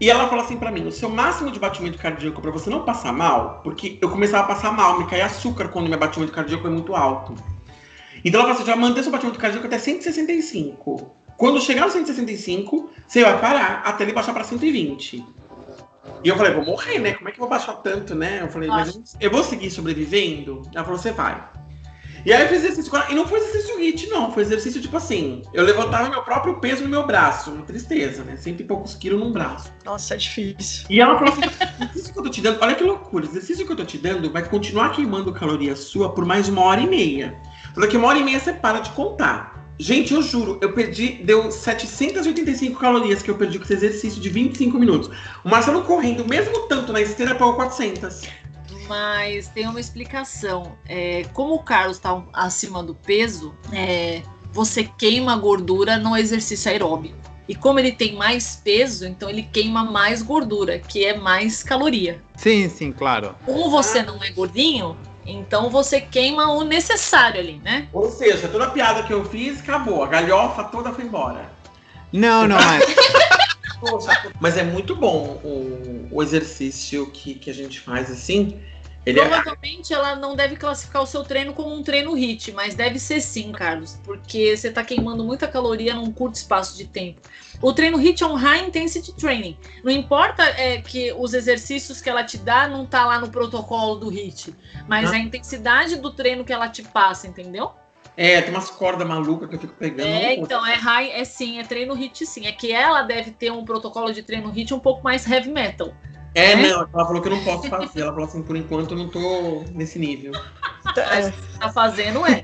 E ela falou assim para mim: o seu máximo de batimento cardíaco para você não passar mal, porque eu começava a passar mal, me caía açúcar quando meu batimento cardíaco é muito alto. Então ela falou assim: já manter seu batimento cardíaco até 165. Quando chegar no 165, você vai parar até ele baixar para 120. E eu falei, vou morrer, né? Como é que eu vou baixar tanto, né? Eu falei, mas eu vou seguir sobrevivendo? Ela falou, você vai. E aí eu fiz exercício. E não foi exercício HIT, não. Foi exercício tipo assim. Eu levantava meu próprio peso no meu braço. Uma tristeza, né? Cento e poucos quilos num braço. Nossa, é difícil. E ela falou assim: exercício que eu tô te dando, olha que loucura. Exercício que eu tô te dando vai continuar queimando caloria sua por mais uma hora e meia. Falou que uma hora e meia você para de contar. Gente, eu juro, eu perdi, deu 785 calorias que eu perdi com esse exercício de 25 minutos. O Marcelo correndo, mesmo tanto na esteira, pagou 400. Mas tem uma explicação. É, como o Carlos está acima do peso, é, você queima gordura no exercício aeróbico. E como ele tem mais peso, então ele queima mais gordura, que é mais caloria. Sim, sim, claro. Como você não é gordinho, então você queima o necessário ali, né? Ou seja, toda a piada que eu fiz acabou. A galhofa toda foi embora. Não, não, mas. mas é muito bom o, o exercício que, que a gente faz assim. Ele é Provavelmente é... ela não deve classificar o seu treino como um treino HIT, mas deve ser sim, Carlos, porque você está queimando muita caloria num curto espaço de tempo. O treino HIT é um High Intensity Training. Não importa é, que os exercícios que ela te dá não tá lá no protocolo do HIT, mas ah. a intensidade do treino que ela te passa, entendeu? É, tem umas cordas malucas que eu fico pegando. É, então, é high, é sim, é treino HIT sim. É que ela deve ter um protocolo de treino HIT um pouco mais heavy metal. É, né? não, ela falou que eu não posso fazer. Ela falou assim, por enquanto eu não tô nesse nível. Tá, tá fazendo, é.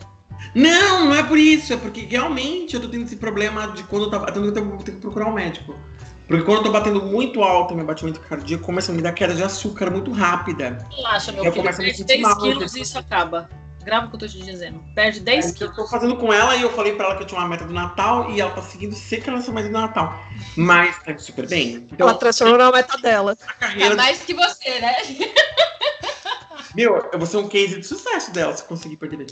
Não, não é por isso, é porque realmente eu tô tendo esse problema de quando eu tava. Eu tenho que procurar um médico. Porque quando eu tô batendo muito alto meu batimento cardíaco, começa a me dar queda de açúcar muito rápida. Relaxa, meu eu filho, perde 10 quilos e isso acaba. Grava o que eu tô te dizendo. Perde 10 é, quilos. Eu tô fazendo com ela e eu falei pra ela que eu tinha uma meta do Natal e ela tá seguindo seca nessa meta do Natal. Mas tá super bem. Então, ela transformou na meta dela. Carreira... É mais que você, né? Meu, eu vou ser um case de sucesso dela se conseguir perder.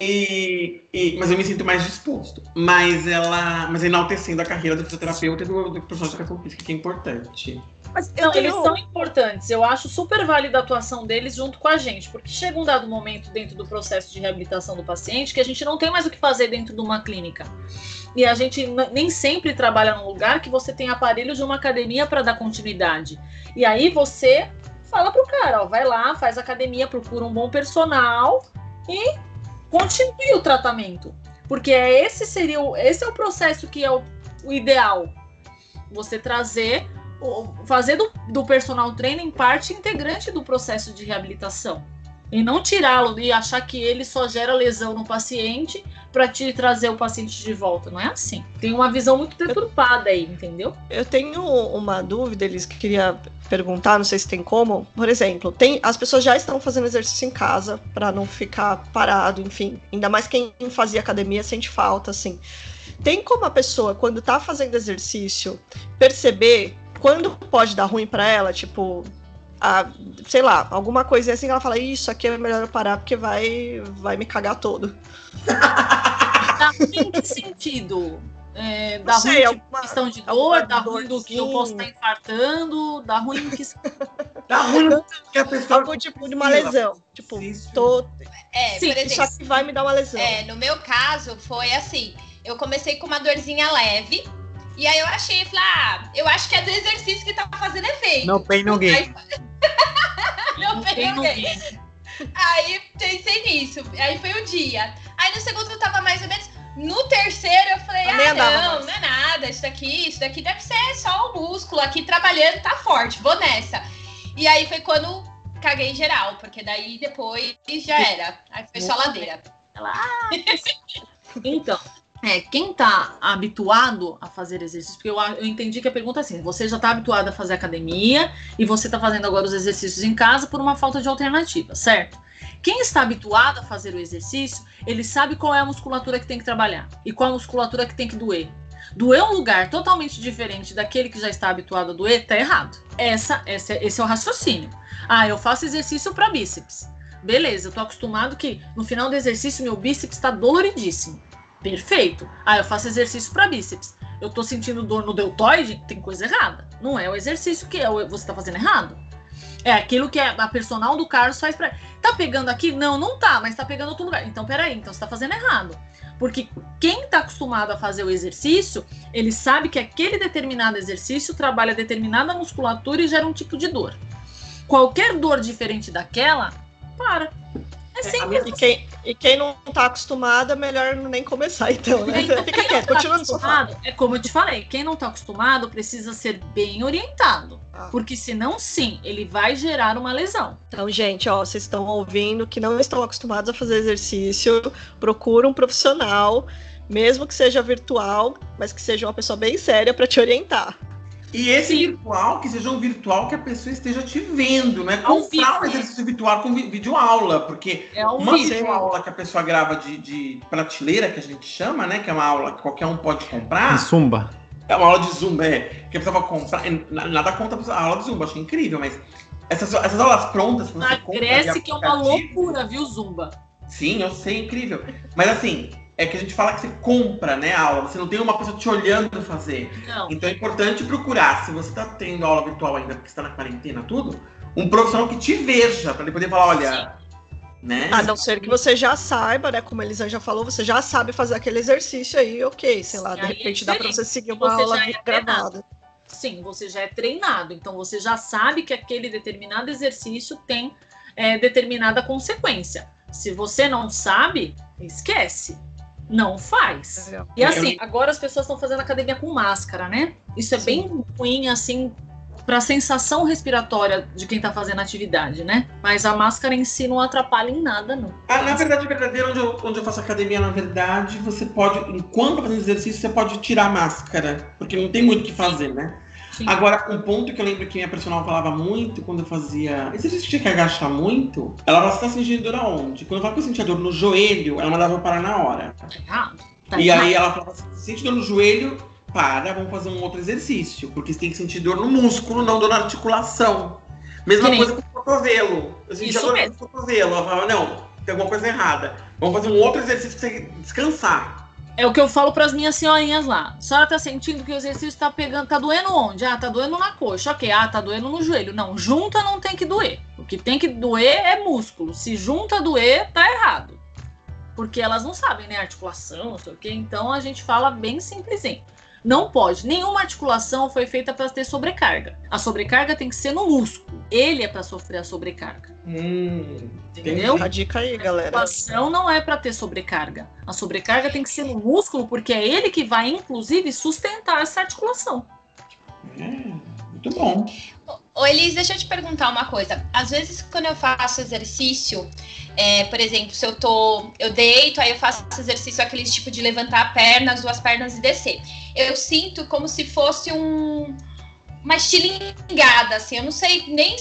E, e, mas eu me sinto mais disposto. Mas ela. Mas enaltecendo a carreira do fisioterapeuta e do, do profissional de educação física, que é importante. Mas não, eles são importantes. Eu acho super válida a atuação deles junto com a gente, porque chega um dado momento dentro do processo de reabilitação do paciente que a gente não tem mais o que fazer dentro de uma clínica. E a gente nem sempre trabalha num lugar que você tem aparelhos de uma academia para dar continuidade. E aí você fala pro cara, ó, vai lá, faz academia, procura um bom personal e continue o tratamento. Porque é esse seria o, esse é o processo que é o, o ideal. Você trazer fazer do, do personal training parte integrante do processo de reabilitação. E não tirá-lo e achar que ele só gera lesão no paciente para te trazer o paciente de volta. Não é assim. Tem uma visão muito deturpada aí, entendeu? Eu tenho uma dúvida, eles que queria perguntar, não sei se tem como. Por exemplo, tem as pessoas já estão fazendo exercício em casa para não ficar parado, enfim. Ainda mais quem fazia academia sente falta, assim. Tem como a pessoa, quando tá fazendo exercício, perceber quando pode dar ruim para ela, tipo, a, sei lá, alguma coisa assim, ela fala, isso aqui é melhor eu parar porque vai, vai me cagar todo. Dá ruim em que sentido? É, dá sei, ruim alguma, questão de dor, dá ruim do que eu posso estar infartando, dá ruim que. dá ruim que a pessoa. Algum tipo de uma lesão. Tipo, tô. É, Sim, por exemplo, isso aqui vai me dar uma lesão. É, no meu caso, foi assim: eu comecei com uma dorzinha leve, e aí eu achei, falei, ah, eu acho que é do exercício que tá fazendo efeito. Pain, no gain. no pain, no gain. Aí pensei nisso. Aí foi o dia. Aí no segundo eu tava mais ou menos. No terceiro eu falei, ah, não, não é nada. Isso daqui, isso daqui deve ser só o músculo aqui trabalhando, tá forte, vou nessa. E aí foi quando caguei geral, porque daí depois já era. Aí foi só ladeira. Ela, ah, então, é, quem está habituado a fazer exercícios, porque eu, eu entendi que a pergunta é assim: você já está habituado a fazer academia e você está fazendo agora os exercícios em casa por uma falta de alternativa, certo? Quem está habituado a fazer o exercício, ele sabe qual é a musculatura que tem que trabalhar e qual a musculatura que tem que doer. Doer um lugar totalmente diferente daquele que já está habituado a doer, tá errado. Essa, essa, esse é o raciocínio. Ah, eu faço exercício para bíceps. Beleza, eu tô acostumado que no final do exercício meu bíceps está doloridíssimo. Perfeito. Ah, eu faço exercício para bíceps. Eu tô sentindo dor no deltoide, tem coisa errada. Não é o exercício que é, você tá fazendo errado. É aquilo que a personal do Carlos faz para. Tá pegando aqui? Não, não tá, mas tá pegando outro lugar. Então, peraí, então você tá fazendo errado. Porque quem tá acostumado a fazer o exercício, ele sabe que aquele determinado exercício trabalha determinada musculatura e gera um tipo de dor. Qualquer dor diferente daquela, para. É simples. E quem, e quem não tá acostumado, é melhor nem começar, então, né? Fica quieto, tá continua no sofá. É como eu te falei, quem não tá acostumado precisa ser bem orientado. Ah. Porque senão, sim, ele vai gerar uma lesão. Então, gente, ó, vocês estão ouvindo que não estão acostumados a fazer exercício, procura um profissional Mesmo que seja virtual, mas que seja uma pessoa bem séria para te orientar. E esse Sim. virtual, que seja um virtual que a pessoa esteja te vendo, não é comprar um exercício virtual com vídeo aula, porque é uma vídeo aula que a pessoa grava de, de, prateleira, que a gente chama, né? Que é uma aula que qualquer um pode comprar. De zumba. É uma aula de zumba, é. Que a pessoa vai comprar. Nada contra a aula de zumba, acho incrível, mas essas, essas aulas prontas você Cresce que é uma loucura, viu, zumba? Sim, eu sei, incrível. Mas assim, é que a gente fala que você compra, né, a aula. Você não tem uma pessoa te olhando fazer. Não. Então é importante procurar, se você está tendo aula virtual ainda, porque está na quarentena, tudo, um profissional que te veja, para ele poder falar, olha. Né? A não ser que você já saiba, né? Como a Elisa já falou, você já sabe fazer aquele exercício aí, ok, sei lá, de repente dá para você seguir uma você aula é gravada. Sim, você já é treinado, então você já sabe que aquele determinado exercício tem é, determinada consequência. Se você não sabe, esquece não faz. E assim, agora as pessoas estão fazendo academia com máscara, né? Isso é Sim. bem ruim, assim, para a sensação respiratória de quem está fazendo atividade, né? Mas a máscara em si não atrapalha em nada, não. Ah, na verdade, verdadeira, onde eu, onde eu faço academia, na verdade, você pode, enquanto fazendo exercício, você pode tirar a máscara, porque não tem muito o que fazer, né? Sim. Agora, um ponto que eu lembro que minha personal falava muito quando eu fazia exercício que tinha que agachar muito, ela falava, você tá sentindo dor aonde? Quando eu falava que eu sentia dor no joelho, ela mandava eu parar na hora. Ah, tá e aí ela falava, se sente dor no joelho, para, vamos fazer um outro exercício, porque você tem que sentir dor no músculo, não dor na articulação. Mesma coisa com o cotovelo. Eu sentia dor no cotovelo. Ela falava, não, tem alguma coisa errada. Vamos fazer um outro exercício para você descansar. É o que eu falo para as minhas senhorinhas lá. A senhora tá sentindo que o exercício tá pegando, tá doendo onde? Ah, tá doendo na coxa. Ok, ah, tá doendo no joelho. Não, junta não tem que doer. O que tem que doer é músculo. Se junta doer, tá errado. Porque elas não sabem, né? Articulação, não sei o quê. Então a gente fala bem simplesinho. Não pode. Nenhuma articulação foi feita para ter sobrecarga. A sobrecarga tem que ser no músculo. Ele é para sofrer a sobrecarga. Hum, Entendeu? A dica aí, galera. A articulação não é para ter sobrecarga. A sobrecarga tem que ser no músculo, porque é ele que vai, inclusive, sustentar essa articulação. É, muito bom. Ô, Elis, deixa eu te perguntar uma coisa. Às vezes, quando eu faço exercício, é, por exemplo, se eu tô. Eu deito, aí eu faço exercício, aquele tipo de levantar a perna, as duas pernas e descer. Eu sinto como se fosse um, uma estilingada, assim. Eu não sei nem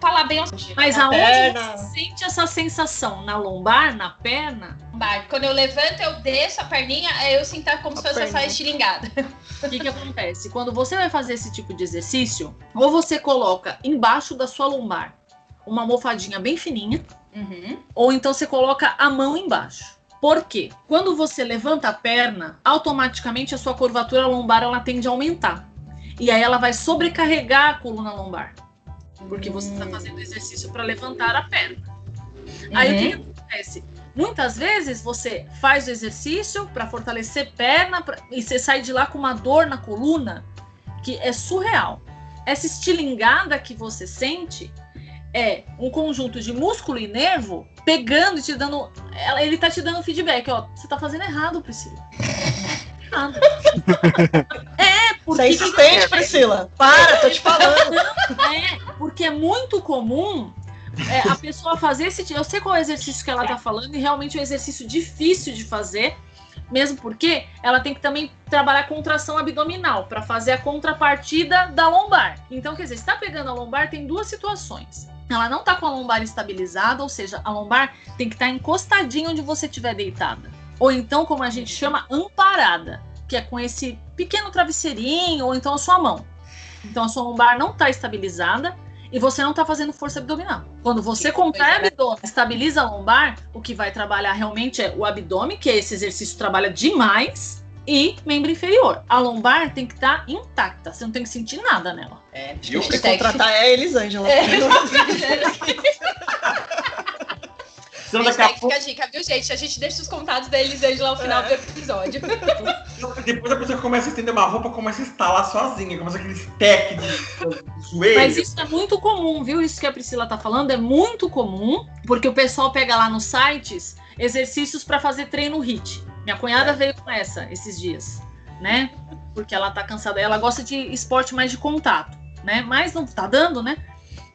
falar bem Mas aonde perna. você sente essa sensação? Na lombar, na perna? Lombar. Quando eu levanto, eu desço a perninha, eu sinto como a se fosse essa estilingada. O que, que acontece? Quando você vai fazer esse tipo de exercício, ou você coloca embaixo da sua lombar uma almofadinha bem fininha, uhum. ou então você coloca a mão embaixo. Por quê? Quando você levanta a perna, automaticamente a sua curvatura lombar ela tende a aumentar. E aí ela vai sobrecarregar a coluna lombar porque você está fazendo exercício para levantar a perna. Uhum. Aí o que, que, acontece? Muitas vezes você faz o exercício para fortalecer perna pra, e você sai de lá com uma dor na coluna que é surreal. Essa estilingada que você sente é um conjunto de músculo e nervo pegando e te dando. Ele tá te dando feedback, ó. Você tá fazendo errado, Priscila. Errado. porque, Você insistente, Priscila. Para, tô te falando. É, porque é muito comum é, a pessoa fazer esse. Eu sei qual é o exercício que ela tá falando, e realmente é um exercício difícil de fazer, mesmo porque ela tem que também trabalhar contração abdominal para fazer a contrapartida da lombar. Então, quer dizer, se tá pegando a lombar, tem duas situações. Ela não tá com a lombar estabilizada, ou seja, a lombar tem que estar tá encostadinha onde você estiver deitada. Ou então, como a gente chama, amparada que é com esse pequeno travesseirinho ou então a sua mão. Então a sua lombar não está estabilizada e você não está fazendo força abdominal. Quando você contrai o abdômen, estabiliza a lombar, o que vai trabalhar realmente é o abdômen, que esse exercício trabalha demais, e membro inferior. A lombar tem que estar tá intacta, você não tem que sentir nada nela. É, gente tem que contratar é a Elisângela. É. Senão daqui a pouco... Fica a dica, viu, gente? A gente deixa os contatos da Elisângela ao final é. do episódio. Depois a pessoa começa a estender uma roupa, começa a instalar sozinha, começa aquele tech de joelho. Mas isso é muito comum, viu? Isso que a Priscila tá falando é muito comum, porque o pessoal pega lá nos sites exercícios para fazer treino HIT. Minha cunhada é. veio com essa esses dias, né? Porque ela tá cansada. Ela gosta de esporte mais de contato, né? Mas não tá dando, né?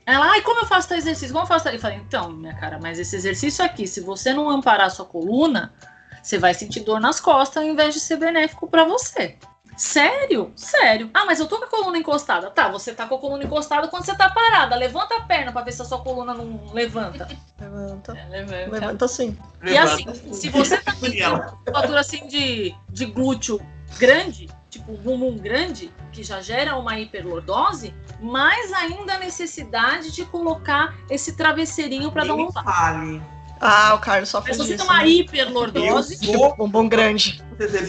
Ela, ai, como eu faço tal exercício? Como eu faço tal? Eu falei, então, minha cara, mas esse exercício aqui, se você não amparar a sua coluna, Você vai sentir dor nas costas ao invés de ser benéfico para você. Sério? Sério. Ah, mas eu tô com a coluna encostada. Tá, você tá com a coluna encostada quando você tá parada. Levanta a perna pra ver se a sua coluna não levanta. Levanta. É, levanta. Levanta sim. E assim, se você tá com Daniela. musculatura assim de, de glúteo grande, tipo um bumbum grande, que já gera uma hiperlordose, mais ainda a necessidade de colocar esse travesseirinho para dar um fale. Ah, o Carlos sofre Mas você disso. tem uma né? hiperlordose, Eu sou Bumbum grande.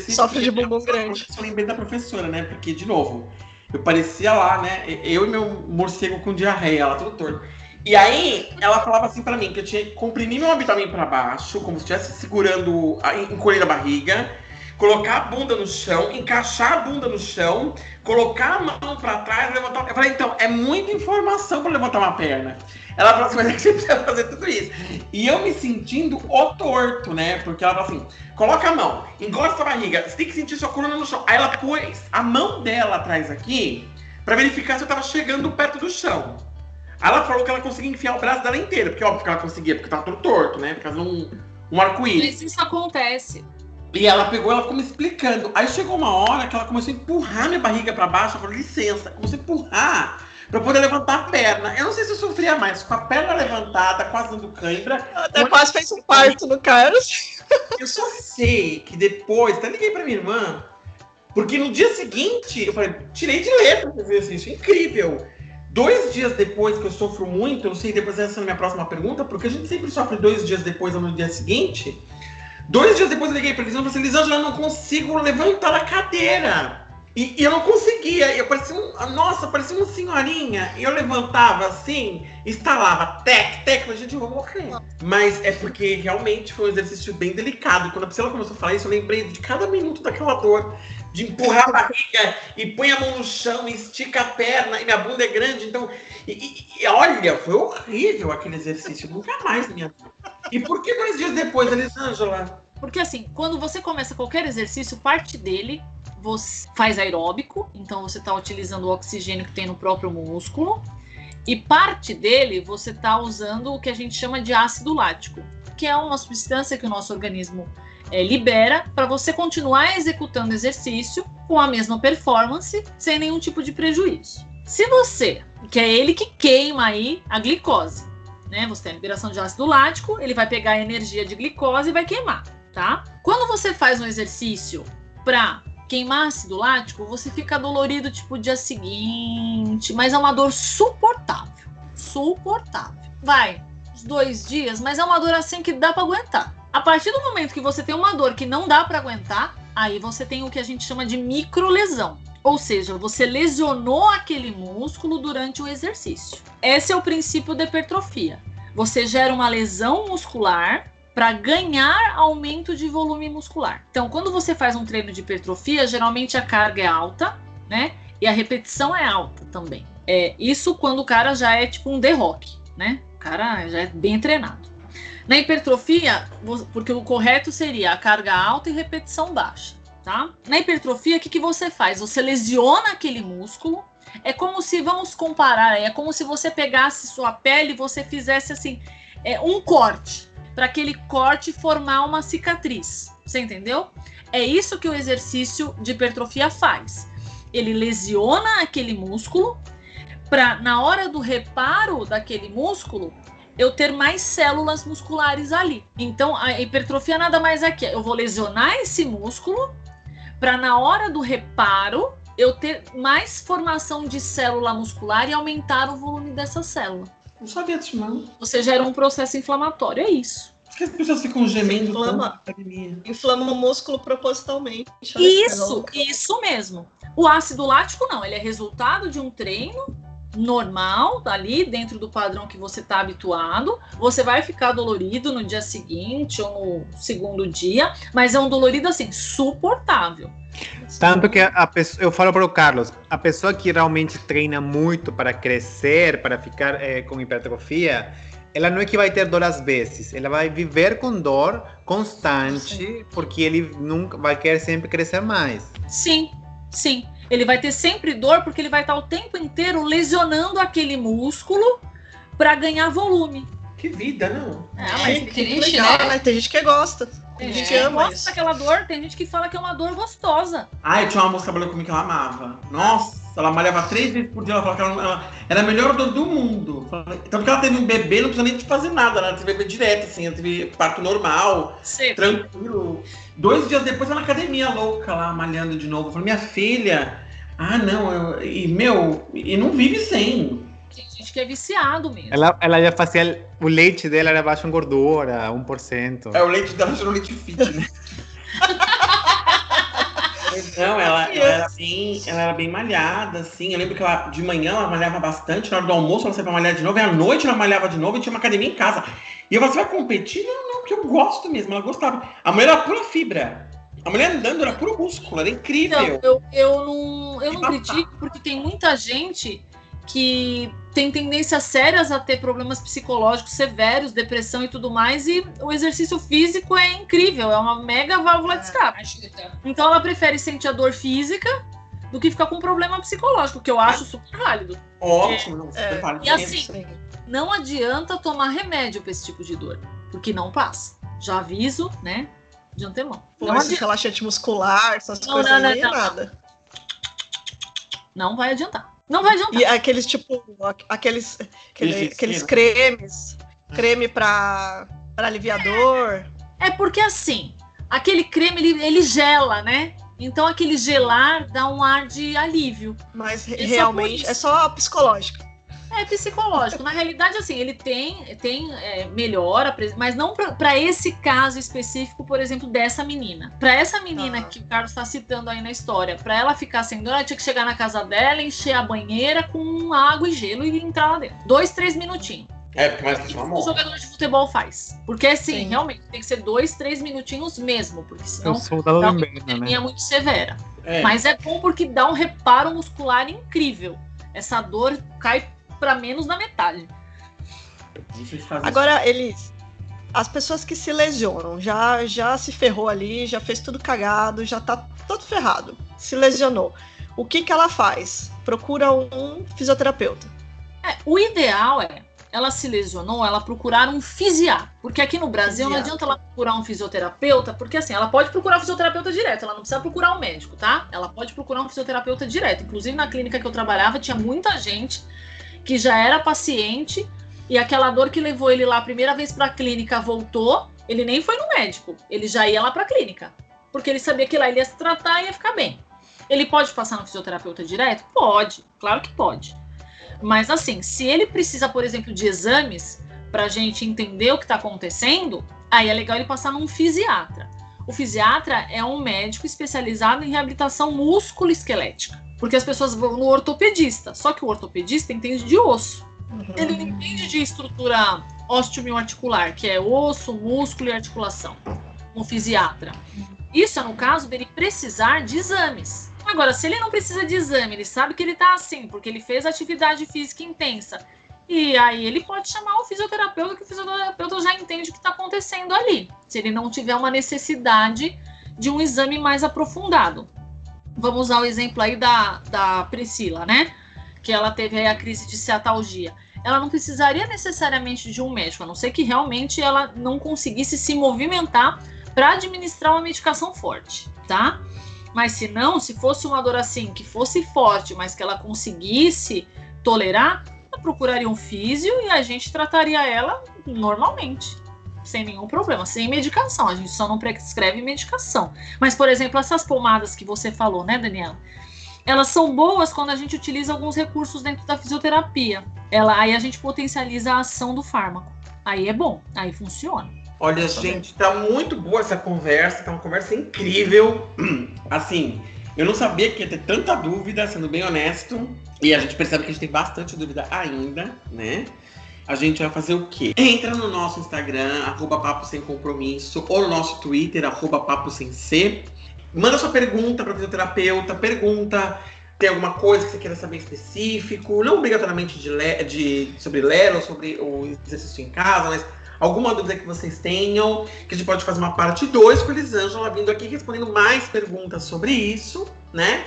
Sofre de bumbum grande. Eu lembrei da professora, né? Porque, de novo, eu parecia lá, né? Eu e meu morcego com diarreia, lá tudo torto. E aí, ela falava assim pra mim, que eu tinha que comprimir meu abdômen pra baixo, como se estivesse segurando, encolhendo a barriga, colocar a bunda no chão, encaixar a bunda no chão, colocar a mão pra trás, levantar. Eu falei, então, é muita informação pra levantar uma perna. Ela falou assim, mas é que você precisa fazer tudo isso. E eu me sentindo o torto, né? Porque ela falou assim, coloca a mão, encosta a barriga, você tem que sentir sua coluna no chão. Aí ela pôs a mão dela atrás aqui, pra verificar se eu tava chegando perto do chão. Aí ela falou que ela conseguia enfiar o braço dela inteiro, porque óbvio que ela conseguia, porque tava todo torto, né? Por causa de um, um arco-íris. isso acontece. E ela pegou, ela ficou me explicando. Aí chegou uma hora que ela começou a empurrar minha barriga pra baixo. Eu falei, licença, começou a empurrar pra poder levantar a perna. Eu não sei se eu sofria mais, com a perna levantada, quase dando cãibra. Ela até quase fez um parto no Carlos. Eu só sei que depois, até liguei pra minha irmã, porque no dia seguinte, eu falei, tirei de letra esse exercício, incrível. Dois dias depois que eu sofro muito, eu não sei, depois essa é a minha próxima pergunta, porque a gente sempre sofre dois dias depois ou no dia seguinte. Dois dias depois eu liguei pra Elisângela e falei, Elisângela, eu não consigo levantar a cadeira. E, e eu não conseguia, eu parecia um, nossa, parecia uma senhorinha. E eu levantava assim, instalava, tec, tec, falei, gente, eu vou morrer. Mas é porque realmente foi um exercício bem delicado. Quando a Priscila começou a falar isso, eu lembrei de cada minuto daquela dor. De empurrar a barriga e põe a mão no chão, e estica a perna, e minha bunda é grande, então. E, e- olha, foi horrível aquele exercício. Nunca mais minha. E por que dois dias depois, Elisângela? Porque assim, quando você começa qualquer exercício, parte dele você faz aeróbico, então você está utilizando o oxigênio que tem no próprio músculo, e parte dele você está usando o que a gente chama de ácido lático, que é uma substância que o nosso organismo eh, libera para você continuar executando exercício com a mesma performance, sem nenhum tipo de prejuízo. Se você, que é ele que queima aí a glicose, né? Você tem a liberação de ácido lático, ele vai pegar a energia de glicose e vai queimar tá? Quando você faz um exercício para queimar ácido lático, você fica dolorido tipo dia seguinte, mas é uma dor suportável, suportável. Vai uns dois dias, mas é uma dor assim que dá para aguentar. A partir do momento que você tem uma dor que não dá para aguentar, aí você tem o que a gente chama de microlesão. Ou seja, você lesionou aquele músculo durante o exercício. Esse é o princípio da hipertrofia. Você gera uma lesão muscular para ganhar aumento de volume muscular. Então, quando você faz um treino de hipertrofia, geralmente a carga é alta, né? E a repetição é alta também. É isso quando o cara já é tipo um Rock, né? Cara já é bem treinado. Na hipertrofia, porque o correto seria a carga alta e repetição baixa, tá? Na hipertrofia, o que, que você faz? Você lesiona aquele músculo. É como se, vamos comparar, é como se você pegasse sua pele e você fizesse assim, é, um corte para aquele corte formar uma cicatriz. Você entendeu? É isso que o exercício de hipertrofia faz. Ele lesiona aquele músculo para na hora do reparo daquele músculo eu ter mais células musculares ali. Então a hipertrofia nada mais é que eu vou lesionar esse músculo para na hora do reparo eu ter mais formação de célula muscular e aumentar o volume dessa célula. Não sabia disso, não. Você gera um processo inflamatório, é isso. Por que as pessoas ficam gemendo Inflama. Inflama o músculo propositalmente. Isso, isso mesmo. O ácido lático não, ele é resultado de um treino normal, ali dentro do padrão que você está habituado. Você vai ficar dolorido no dia seguinte ou no segundo dia, mas é um dolorido assim suportável. Tanto que a pessoa, eu falo para o Carlos, a pessoa que realmente treina muito para crescer, para ficar eh, com hipertrofia, ela não é que vai ter dor às vezes, ela vai viver com dor constante, porque ele nunca vai querer sempre crescer mais. Sim, sim. Ele vai ter sempre dor porque ele vai estar o tempo inteiro lesionando aquele músculo para ganhar volume. Que vida, não? Ah, mas Que triste, legal, né? Tem gente que gosta. Tem É. gente que gosta daquela dor, tem gente que fala que é uma dor gostosa. Ai, tinha uma moça trabalhou comigo que ela amava. Nossa, ela malhava três vezes por dia. Ela falava que ela, ela era a melhor dor do mundo. Tanto que ela teve um bebê, não precisa nem de fazer nada. Ela teve bebê direto, assim. Ela teve parto normal, Seco. tranquilo. Dois dias depois, ela na academia louca lá, malhando de novo. Eu falei, minha filha, ah, não, eu, e meu, e não vive sem. Tem gente que é viciado mesmo. Ela, ela já fazia. O leite dela era baixo em gordura, 1%. É o leite dela virou leite fit, né? Não, ela, ela era bem, ela era bem malhada, assim. Eu lembro que ela, de manhã ela malhava bastante, na hora do almoço ela saía pra malhar de novo, e à noite ela malhava de novo e tinha uma academia em casa. E eu falei, você vai competir? Não, não, porque eu gosto mesmo, ela gostava. A mulher era pura fibra. A mulher andando era puro músculo, era incrível. Então, eu, eu não, eu não critico porque tem muita gente que tem tendências sérias a ter problemas psicológicos severos, depressão e tudo mais, e o exercício físico é incrível, é uma mega válvula de escape. Ajuda. Então ela prefere sentir a dor física do que ficar com um problema psicológico, que eu acho super válido. Ótimo, não, É, super válido e assim, Sim. Não adianta tomar remédio para esse tipo de dor, porque não passa. Já aviso, né, de antemão. Pô, Não, relaxante muscular, essas Não, coisas não, não, aí, não. nada. não vai adiantar. Não vai adiantar. E aqueles, tipo, aqu- aqueles, aquele- aqueles cremes, creme pra, pra aliviador. É porque assim, aquele creme ele, ele gela, né? Então aquele gelar dá um ar de alívio. Mas É só realmente isso. é só psicológico. É psicológico. Na realidade, assim, ele tem, tem é, melhora, mas não para esse caso específico, por exemplo, dessa menina. Para essa menina Ah. que o Carlos está citando aí na história, para ela ficar sem dor, ela tinha que chegar na casa dela, encher a banheira com água e gelo e entrar lá dentro. Dois, três minutinhos. É, porque mais que uma o jogador de futebol faz. Porque assim, Sim. realmente tem que ser dois, três minutinhos mesmo, porque É senão dá do uma né? muito severa. É. Mas é bom porque dá um reparo muscular incrível. Essa dor cai para menos da metade. Agora, eles. As pessoas que se lesionam, já, já se ferrou ali, já fez tudo cagado, já tá todo ferrado, se lesionou. O que que ela faz? Procura um fisioterapeuta. É, o ideal é ela se lesionou, ela procurar um fisiatra. Porque aqui no Brasil não adianta ela procurar um fisioterapeuta, porque assim, ela pode procurar um fisioterapeuta direto, ela não precisa procurar um médico, tá? Ela pode procurar um fisioterapeuta direto. Inclusive na clínica que eu trabalhava tinha muita gente que já era paciente e aquela dor que levou ele lá a primeira vez para a clínica voltou, ele nem foi no médico, ele já ia lá para a clínica, porque ele sabia que lá ele ia se tratar e ia ficar bem. Ele pode passar no fisioterapeuta direto? Pode, claro que pode. Mas assim, se ele precisa, por exemplo, de exames para a gente entender o que está acontecendo, aí é legal ele passar num fisiatra. O fisiatra é um médico especializado em reabilitação músculo-esquelética. Porque as pessoas vão no ortopedista. Só que o ortopedista entende de osso. Uhum. Ele não entende de estrutura osteomioarticular, que é osso, músculo e articulação. Um fisiatra. Isso é no caso dele precisar de exames. Agora, se ele não precisa de exame, ele sabe que ele tá assim, porque ele fez atividade física intensa. E aí ele pode chamar o fisioterapeuta, que o fisioterapeuta já entende o que está acontecendo ali. Se ele não tiver uma necessidade de um exame mais aprofundado. Vamos usar o exemplo aí da, da Priscila, né? Que ela teve aí a crise de ciatalgia. Ela não precisaria necessariamente de um médico, a não ser que realmente ela não conseguisse se movimentar para administrar uma medicação forte, tá? Mas se não, se fosse uma dor assim, que fosse forte, mas que ela conseguisse tolerar, ela procuraria um físio e a gente trataria ela normalmente, sem nenhum problema, sem medicação. A gente só não prescreve medicação. Mas, por exemplo, essas pomadas que você falou, né, Daniela? Elas são boas quando a gente utiliza alguns recursos dentro da fisioterapia. Ela, aí a gente potencializa a ação do fármaco. Aí é bom, aí funciona. Olha, gente, tá muito boa essa conversa, tá uma conversa incrível. Assim, eu não sabia que ia ter tanta dúvida, sendo bem honesto. E a gente percebe que a gente tem bastante dúvida ainda, né? A gente vai fazer o quê? Entra no nosso Instagram, arroba Papo Sem Compromisso, ou no nosso Twitter, arroba Papo Sem C. Manda sua pergunta para fisioterapeuta, pergunta, tem alguma coisa que você queira saber específico, não obrigatoriamente de, le- de, sobre Lero, sobre o exercício em casa, mas alguma dúvida que vocês tenham, que a gente pode fazer uma parte 2 com a Elisângela vindo aqui respondendo mais perguntas sobre isso, né?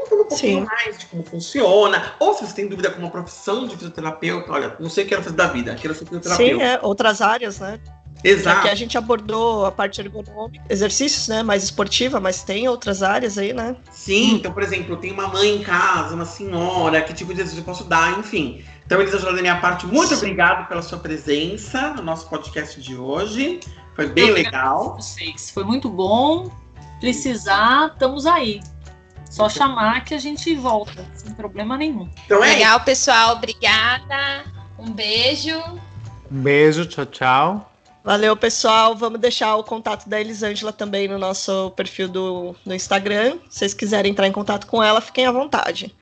Contando um pouquinho Sim. mais de como funciona, ou se você tem dúvida com uma profissão de fisioterapeuta, olha, não sei o que quero fazer da vida, quero ser fisioterapeuta. Sim, é, outras áreas, né? Exato. Aqui a gente abordou a parte ergonômica, exercícios, né, mais esportiva, mas tem outras áreas aí, né? Sim, então, por exemplo, eu tenho uma mãe em casa, uma senhora, que tipo de exercício eu posso dar, enfim. Então, eles ajudaram da minha parte. Muito Sim. obrigado pela sua presença no nosso podcast de hoje. Foi bem legal. Vocês. Foi muito bom. Precisar, estamos aí. Só chamar que a gente volta, sem problema nenhum. Então é Legal, isso. pessoal. Obrigada. Um beijo. Um beijo, tchau, tchau. Valeu, pessoal. Vamos deixar o contato da Elisângela também no nosso perfil do, do Instagram. Se vocês quiserem entrar em contato com ela, fiquem à vontade.